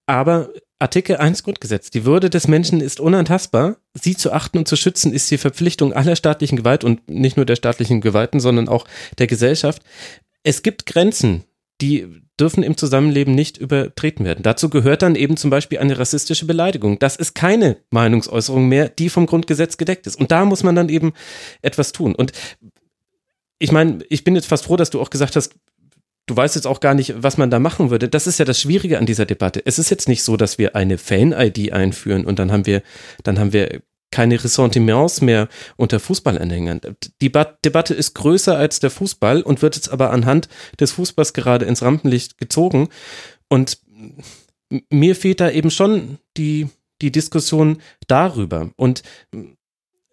aber Artikel 1 Grundgesetz, die Würde des Menschen ist unantastbar, sie zu achten und zu schützen ist die Verpflichtung aller staatlichen Gewalt und nicht nur der staatlichen Gewalten, sondern auch der Gesellschaft. Es gibt Grenzen, die dürfen im Zusammenleben nicht übertreten werden. Dazu gehört dann eben zum Beispiel eine rassistische Beleidigung. Das ist keine Meinungsäußerung mehr, die vom Grundgesetz gedeckt ist. Und da muss man dann eben etwas tun. Und ich meine, ich bin jetzt fast froh, dass du auch gesagt hast, du weißt jetzt auch gar nicht, was man da machen würde. Das ist ja das Schwierige an dieser Debatte. Es ist jetzt nicht so, dass wir eine Fan-ID einführen und dann haben wir, dann haben wir keine Ressentiments mehr unter Fußballanhängern. Die ba Debatte ist größer als der Fußball und wird jetzt aber anhand des Fußballs gerade ins Rampenlicht gezogen. Und mir fehlt da eben schon die, die Diskussion darüber. Und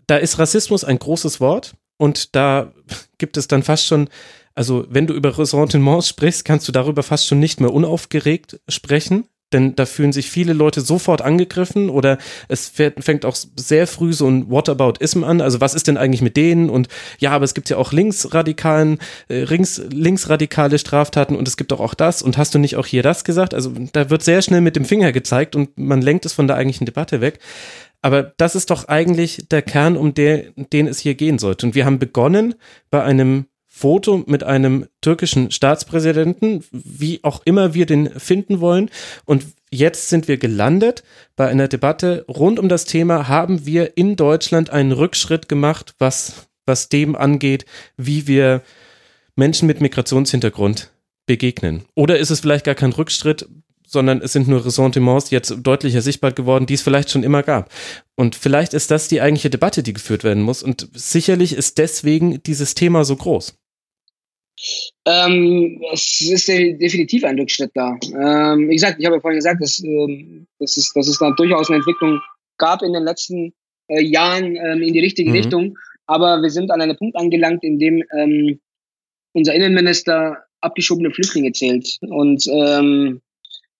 da ist Rassismus ein großes Wort und da gibt es dann fast schon, also wenn du über Ressentiments sprichst, kannst du darüber fast schon nicht mehr unaufgeregt sprechen, denn da fühlen sich viele Leute sofort angegriffen oder es fängt auch sehr früh so ein Whataboutism an. Also was ist denn eigentlich mit denen? Und ja, aber es gibt ja auch linksradikalen, äh, links, linksradikale Straftaten und es gibt auch, auch das. Und hast du nicht auch hier das gesagt? Also da wird sehr schnell mit dem Finger gezeigt und man lenkt es von der eigentlichen Debatte weg. Aber das ist doch eigentlich der Kern, um der, den es hier gehen sollte. Und wir haben begonnen bei einem Foto mit einem türkischen Staatspräsidenten, wie auch immer wir den finden wollen. Und jetzt sind wir gelandet bei einer Debatte rund um das Thema, haben wir in Deutschland einen Rückschritt gemacht, was, was dem angeht, wie wir Menschen mit Migrationshintergrund begegnen. Oder ist es vielleicht gar kein Rückschritt, sondern es sind nur Ressentiments jetzt deutlicher sichtbar geworden, die es vielleicht schon immer gab. Und vielleicht ist das die eigentliche Debatte, die geführt werden muss. Und sicherlich ist deswegen dieses Thema so groß. Ähm, es ist definitiv ein Rückschritt da. Ähm, wie gesagt, ich habe ja vorhin gesagt, dass, ähm, dass, es, dass es da durchaus eine Entwicklung gab in den letzten äh, Jahren ähm, in die richtige mhm. Richtung. Aber wir sind an einem Punkt angelangt, in dem ähm, unser Innenminister abgeschobene Flüchtlinge zählt und ähm,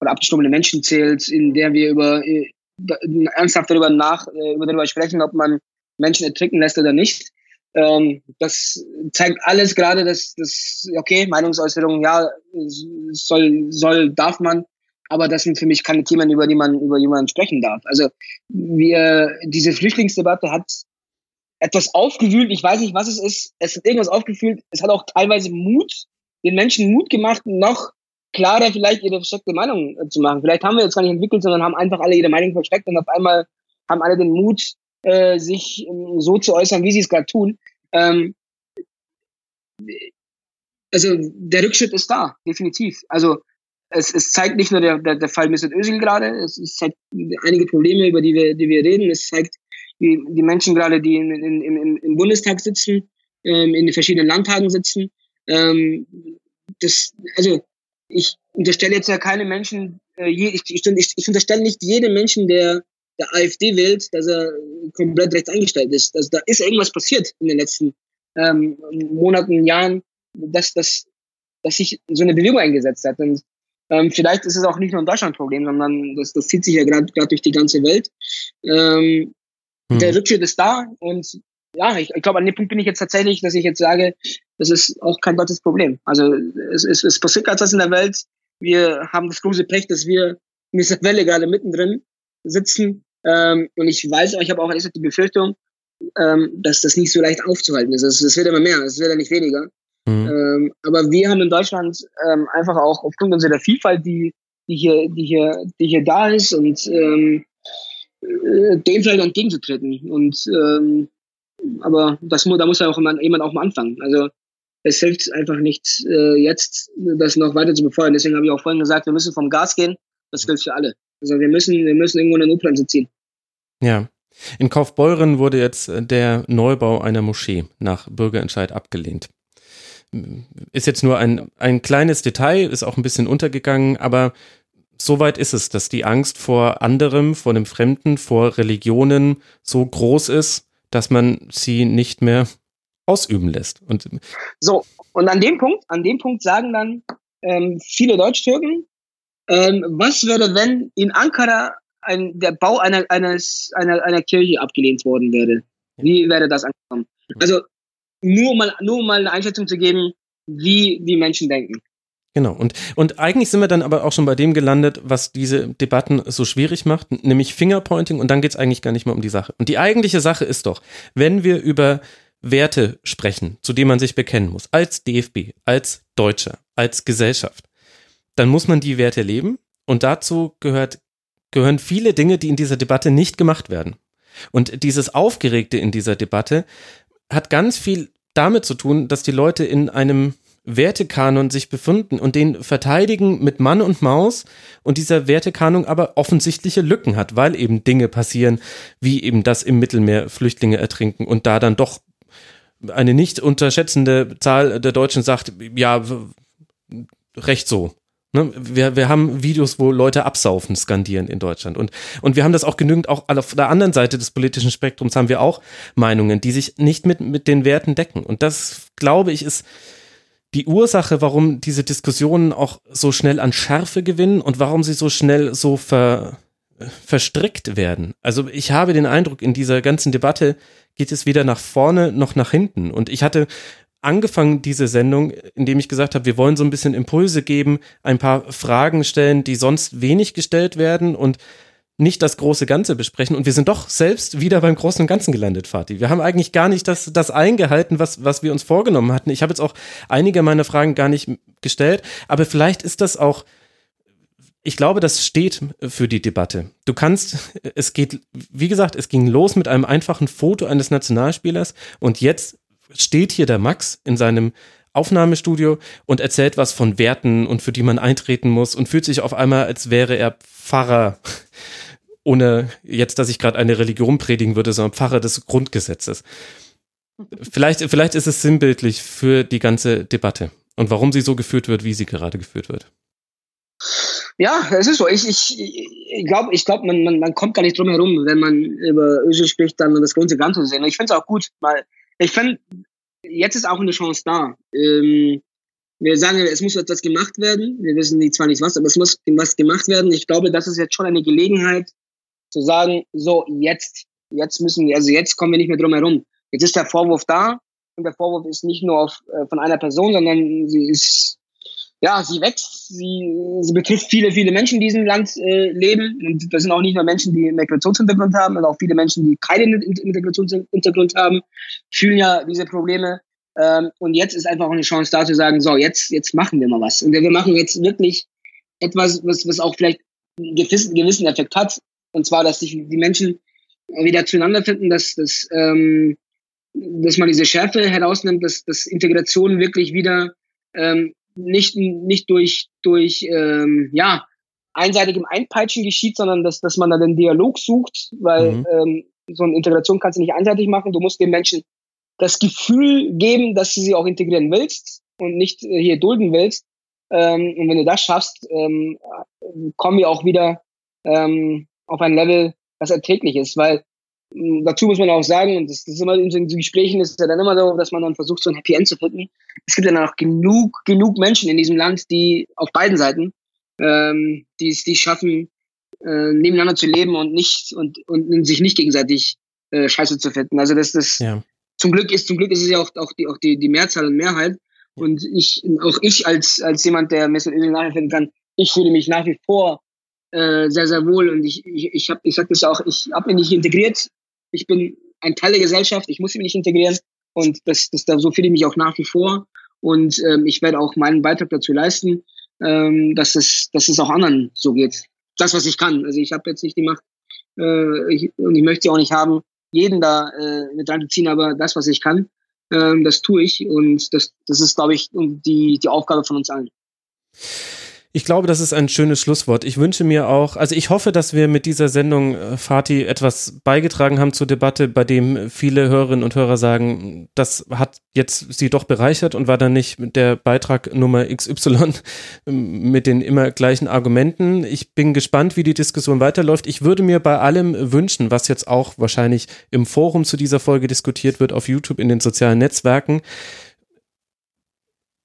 oder abgeschobene Menschen zählt, in der wir über äh, ernsthaft darüber nach äh, über darüber sprechen, ob man Menschen ertrinken lässt oder nicht. Ähm, das zeigt alles gerade, dass das, okay, Meinungsäußerung, ja, soll, soll, darf man, aber das sind für mich keine Themen, über die man, über man sprechen darf. Also wir, diese Flüchtlingsdebatte hat etwas aufgewühlt, ich weiß nicht, was es ist, es hat irgendwas aufgewühlt, es hat auch teilweise Mut, den Menschen Mut gemacht, noch klarer vielleicht ihre versteckte Meinung äh, zu machen. Vielleicht haben wir jetzt gar nicht entwickelt, sondern haben einfach alle ihre Meinung versteckt und auf einmal haben alle den Mut, äh, sich ähm, so zu äußern, wie sie es gerade tun. Ähm, also der Rückschritt ist da, definitiv. Also es, es zeigt nicht nur der, der, der Fall Mesut Özil gerade, es, es zeigt einige Probleme, über die wir, die wir reden. Es zeigt die, die Menschen gerade, die in, in, im, im Bundestag sitzen, ähm, in den verschiedenen Landtagen sitzen. Ähm, das, also ich unterstelle jetzt ja keine Menschen, äh, ich, ich, ich, ich unterstelle nicht jedem Menschen, der der AfD wählt, dass er komplett rechts eingestellt ist. Also da ist irgendwas passiert in den letzten ähm, Monaten, Jahren, dass, dass, dass sich so eine Bewegung eingesetzt hat. Und ähm, vielleicht ist es auch nicht nur ein Deutschland-Problem, sondern das, das zieht sich ja gerade durch die ganze Welt. Ähm, hm. Der Rückschritt ist da und ja, ich, ich glaube, an dem Punkt bin ich jetzt tatsächlich, dass ich jetzt sage, das ist auch kein deutsches Problem. Also es, es, es passiert gerade was in der Welt. Wir haben das große Pech, dass wir in dieser Welle gerade mittendrin sitzen ähm, und ich weiß auch, ich habe auch ehrlich die Befürchtung, ähm, dass das nicht so leicht aufzuhalten ist. Es, wird immer mehr, es wird ja nicht weniger. Mhm. Ähm, aber wir haben in Deutschland ähm, einfach auch aufgrund unserer Vielfalt, die, die, hier, die, hier, die hier da ist, und ähm, äh, dem vielleicht entgegenzutreten. Und ähm, aber das, da muss ja auch jemand auch mal anfangen. Also es hilft einfach nicht äh, jetzt, das noch weiter zu befeuern. Deswegen habe ich auch vorhin gesagt, wir müssen vom Gas gehen. Das gilt für alle. Also wir müssen, wir müssen irgendwo eine Notbremse ziehen. Ja. In Kaufbeuren wurde jetzt der Neubau einer Moschee nach Bürgerentscheid abgelehnt. Ist jetzt nur ein, ein kleines Detail, ist auch ein bisschen untergegangen, aber soweit ist es, dass die Angst vor anderem, vor dem Fremden, vor Religionen so groß ist, dass man sie nicht mehr ausüben lässt. Und so, und an dem Punkt, an dem Punkt sagen dann ähm, viele Deutsch-Türken, ähm, was wäre, wenn in Ankara ein, der Bau einer, eines, einer, einer Kirche abgelehnt worden wäre? Wie wäre das angekommen? Also nur mal, nur mal eine Einschätzung zu geben, wie die Menschen denken. Genau. Und, und eigentlich sind wir dann aber auch schon bei dem gelandet, was diese Debatten so schwierig macht, nämlich Fingerpointing. Und dann geht es eigentlich gar nicht mehr um die Sache. Und die eigentliche Sache ist doch, wenn wir über Werte sprechen, zu denen man sich bekennen muss, als DFB, als Deutscher, als Gesellschaft, dann muss man die Werte leben. Und dazu gehört, gehören viele Dinge, die in dieser Debatte nicht gemacht werden. Und dieses Aufgeregte in dieser Debatte hat ganz viel damit zu tun, dass die Leute in einem Wertekanon sich befinden und den verteidigen mit Mann und Maus und dieser Wertekanon aber offensichtliche Lücken hat, weil eben Dinge passieren, wie eben das im Mittelmeer Flüchtlinge ertrinken und da dann doch eine nicht unterschätzende Zahl der Deutschen sagt, ja, recht so. Ne, wir, wir haben Videos, wo Leute absaufen, skandieren in Deutschland. Und, und wir haben das auch genügend, auch auf der anderen Seite des politischen Spektrums haben wir auch Meinungen, die sich nicht mit, mit den Werten decken. Und das, glaube ich, ist die Ursache, warum diese Diskussionen auch so schnell an Schärfe gewinnen und warum sie so schnell so ver, verstrickt werden. Also ich habe den Eindruck, in dieser ganzen Debatte geht es weder nach vorne noch nach hinten. Und ich hatte angefangen, diese Sendung, indem ich gesagt habe, wir wollen so ein bisschen Impulse geben, ein paar Fragen stellen, die sonst wenig gestellt werden und nicht das große Ganze besprechen. Und wir sind doch selbst wieder beim Großen und Ganzen gelandet, Fatih. Wir haben eigentlich gar nicht das, das eingehalten, was, was wir uns vorgenommen hatten. Ich habe jetzt auch einige meiner Fragen gar nicht gestellt, aber vielleicht ist das auch ich glaube, das steht für die Debatte. Du kannst, es geht, wie gesagt, es ging los mit einem einfachen Foto eines Nationalspielers und jetzt steht hier der Max in seinem Aufnahmestudio und erzählt was von Werten und für die man eintreten muss und fühlt sich auf einmal, als wäre er Pfarrer, ohne jetzt, dass ich gerade eine Religion predigen würde, sondern Pfarrer des Grundgesetzes. Vielleicht, vielleicht ist es sinnbildlich für die ganze Debatte. und warum sie so geführt wird, wie sie gerade geführt wird. Ja, es ist so. Ich, ich, ich glaube, ich glaub, man, man, man kommt gar nicht drum herum, wenn man über Özil spricht, dann das große Ganze zu sehen. Ich finde es auch gut, weil ich finde, jetzt ist auch eine Chance da. Ähm, wir sagen, es muss etwas gemacht werden. Wir wissen zwar nicht was, aber es muss was gemacht werden. Ich glaube, das ist jetzt schon eine Gelegenheit zu sagen, so jetzt, jetzt müssen wir, also jetzt kommen wir nicht mehr drum herum. Jetzt ist der Vorwurf da und der Vorwurf ist nicht nur auf, äh, von einer Person, sondern sie ist ja, sie wächst, sie, sie betrifft viele, viele Menschen, die in diesem Land äh, leben. Und das sind auch nicht nur Menschen, die einen Migrationshintergrund haben, sondern auch viele Menschen, die keinen Migrationshintergrund haben, fühlen ja diese Probleme. Ähm, und jetzt ist einfach auch eine Chance da zu sagen, so, jetzt, jetzt machen wir mal was. Und wir machen jetzt wirklich etwas, was, was auch vielleicht einen gewissen, gewissen Effekt hat. Und zwar, dass sich die Menschen wieder zueinander finden, dass, dass, ähm, dass man diese Schärfe herausnimmt, dass, dass Integration wirklich wieder ähm, nicht, nicht durch, durch ähm, ja, einseitigem Einpeitschen geschieht, sondern dass, dass man da den Dialog sucht, weil mhm. ähm, so eine Integration kannst du nicht einseitig machen. Du musst den Menschen das Gefühl geben, dass du sie auch integrieren willst und nicht äh, hier dulden willst. Ähm, und wenn du das schaffst, ähm, kommen wir auch wieder ähm, auf ein Level, das erträglich ist, weil dazu muss man auch sagen, und das, das ist immer in so Gesprächen ist ja dann immer so, dass man dann versucht, so ein Happy End zu finden. Es gibt ja dann auch genug, genug Menschen in diesem Land, die auf beiden Seiten, ähm, die es die schaffen, äh, nebeneinander zu leben und nicht und, und sich nicht gegenseitig äh, Scheiße zu finden. Also das, das ja. zum Glück ist, zum Glück ist es ja auch, auch die, auch die, die Mehrzahl und Mehrheit. Und ich, auch ich als, als jemand, der Özil nachempfinden kann, ich fühle mich nach wie vor äh, sehr, sehr wohl. Und ich, ich, ich habe, ich sag das auch, ich habe mich nicht integriert ich bin ein Teil der Gesellschaft, ich muss mich nicht integrieren und das, das, da so fühle ich mich auch nach wie vor und ähm, ich werde auch meinen Beitrag dazu leisten, ähm, dass, es, dass es auch anderen so geht. Das, was ich kann. Also ich habe jetzt nicht die Macht äh, ich, und ich möchte sie auch nicht haben, jeden da äh, mit reinzuziehen, aber das, was ich kann, ähm, das tue ich und das, das ist, glaube ich, die, die Aufgabe von uns allen. Ich glaube, das ist ein schönes Schlusswort. Ich wünsche mir auch, also ich hoffe, dass wir mit dieser Sendung, äh, Fatih, etwas beigetragen haben zur Debatte, bei dem viele Hörerinnen und Hörer sagen, das hat jetzt sie doch bereichert und war dann nicht der Beitrag Nummer XY mit den immer gleichen Argumenten. Ich bin gespannt, wie die Diskussion weiterläuft. Ich würde mir bei allem wünschen, was jetzt auch wahrscheinlich im Forum zu dieser Folge diskutiert wird, auf YouTube, in den sozialen Netzwerken,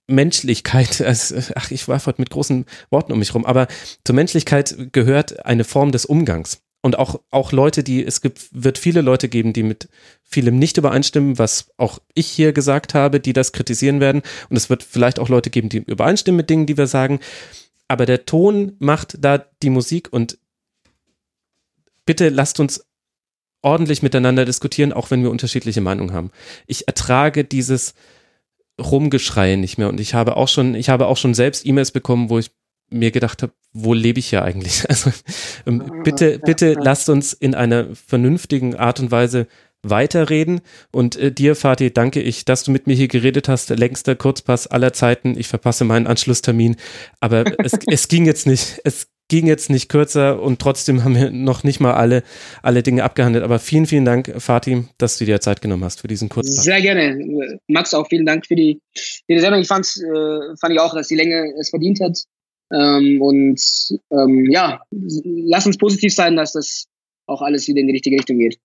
Menschlichkeit, (laughs) also, ach, ich war heute mit großen Worten um mich rum, aber zur Menschlichkeit gehört eine Form des Umgangs. Und auch, auch Leute, die, es gibt, wird viele Leute geben, die mit vielem nicht übereinstimmen, was auch ich hier gesagt habe, die das kritisieren werden. Und es wird vielleicht auch Leute geben, die übereinstimmen mit Dingen, die wir sagen. Aber der Ton macht da die Musik und bitte lasst uns ordentlich miteinander diskutieren, auch wenn wir unterschiedliche Meinungen haben. Ich ertrage dieses, Rumgeschreie nicht mehr. Und ich habe auch schon, ich habe auch schon selbst E-Mails bekommen, wo ich mir gedacht habe, wo lebe ich hier eigentlich? (laughs) Also ähm, bitte, bitte lasst uns in einer vernünftigen Art und Weise weiterreden. Und äh, dir, Fatih, danke ich, dass du mit mir hier geredet hast. Längster Kurzpass aller Zeiten. Ich verpasse meinen Anschlusstermin. Aber es, es ging jetzt nicht. Es ging jetzt nicht kürzer und trotzdem haben wir noch nicht mal alle, alle Dinge abgehandelt. Aber vielen, vielen Dank, Fatih, dass du dir Zeit genommen hast für diesen kurzen. Sehr gerne. Max, auch vielen Dank für die, für die Sendung. Ich fand's, äh, fand ich auch, dass die Länge es verdient hat. Ähm, und ähm, ja, lass uns positiv sein, dass das auch alles wieder in die richtige Richtung geht.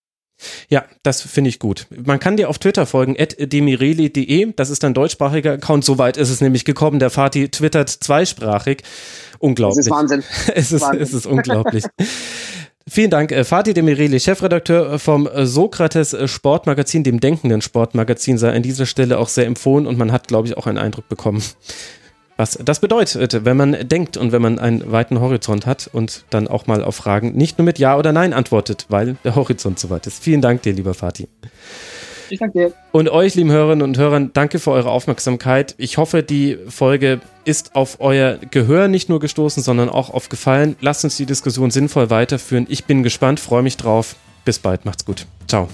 Ja, das finde ich gut. Man kann dir auf Twitter folgen, demireli.de. Das ist ein deutschsprachiger Account. Soweit ist es nämlich gekommen. Der Fatih twittert zweisprachig. Unglaublich. Das ist Wahnsinn. (laughs) es ist, Wahnsinn. es ist unglaublich. (laughs) Vielen Dank, äh, Fatih Demireli, Chefredakteur vom äh, Sokrates Sportmagazin, dem denkenden Sportmagazin, sei an dieser Stelle auch sehr empfohlen und man hat, glaube ich, auch einen Eindruck bekommen, was das bedeutet, wenn man denkt und wenn man einen weiten Horizont hat und dann auch mal auf Fragen nicht nur mit Ja oder Nein antwortet, weil der Horizont so weit ist. Vielen Dank dir, lieber Fatih. Ich danke dir. Und euch, lieben Hörerinnen und Hörern, danke für eure Aufmerksamkeit. Ich hoffe, die Folge ist auf euer Gehör nicht nur gestoßen, sondern auch auf Gefallen. Lasst uns die Diskussion sinnvoll weiterführen. Ich bin gespannt, freue mich drauf. Bis bald, macht's gut. Ciao.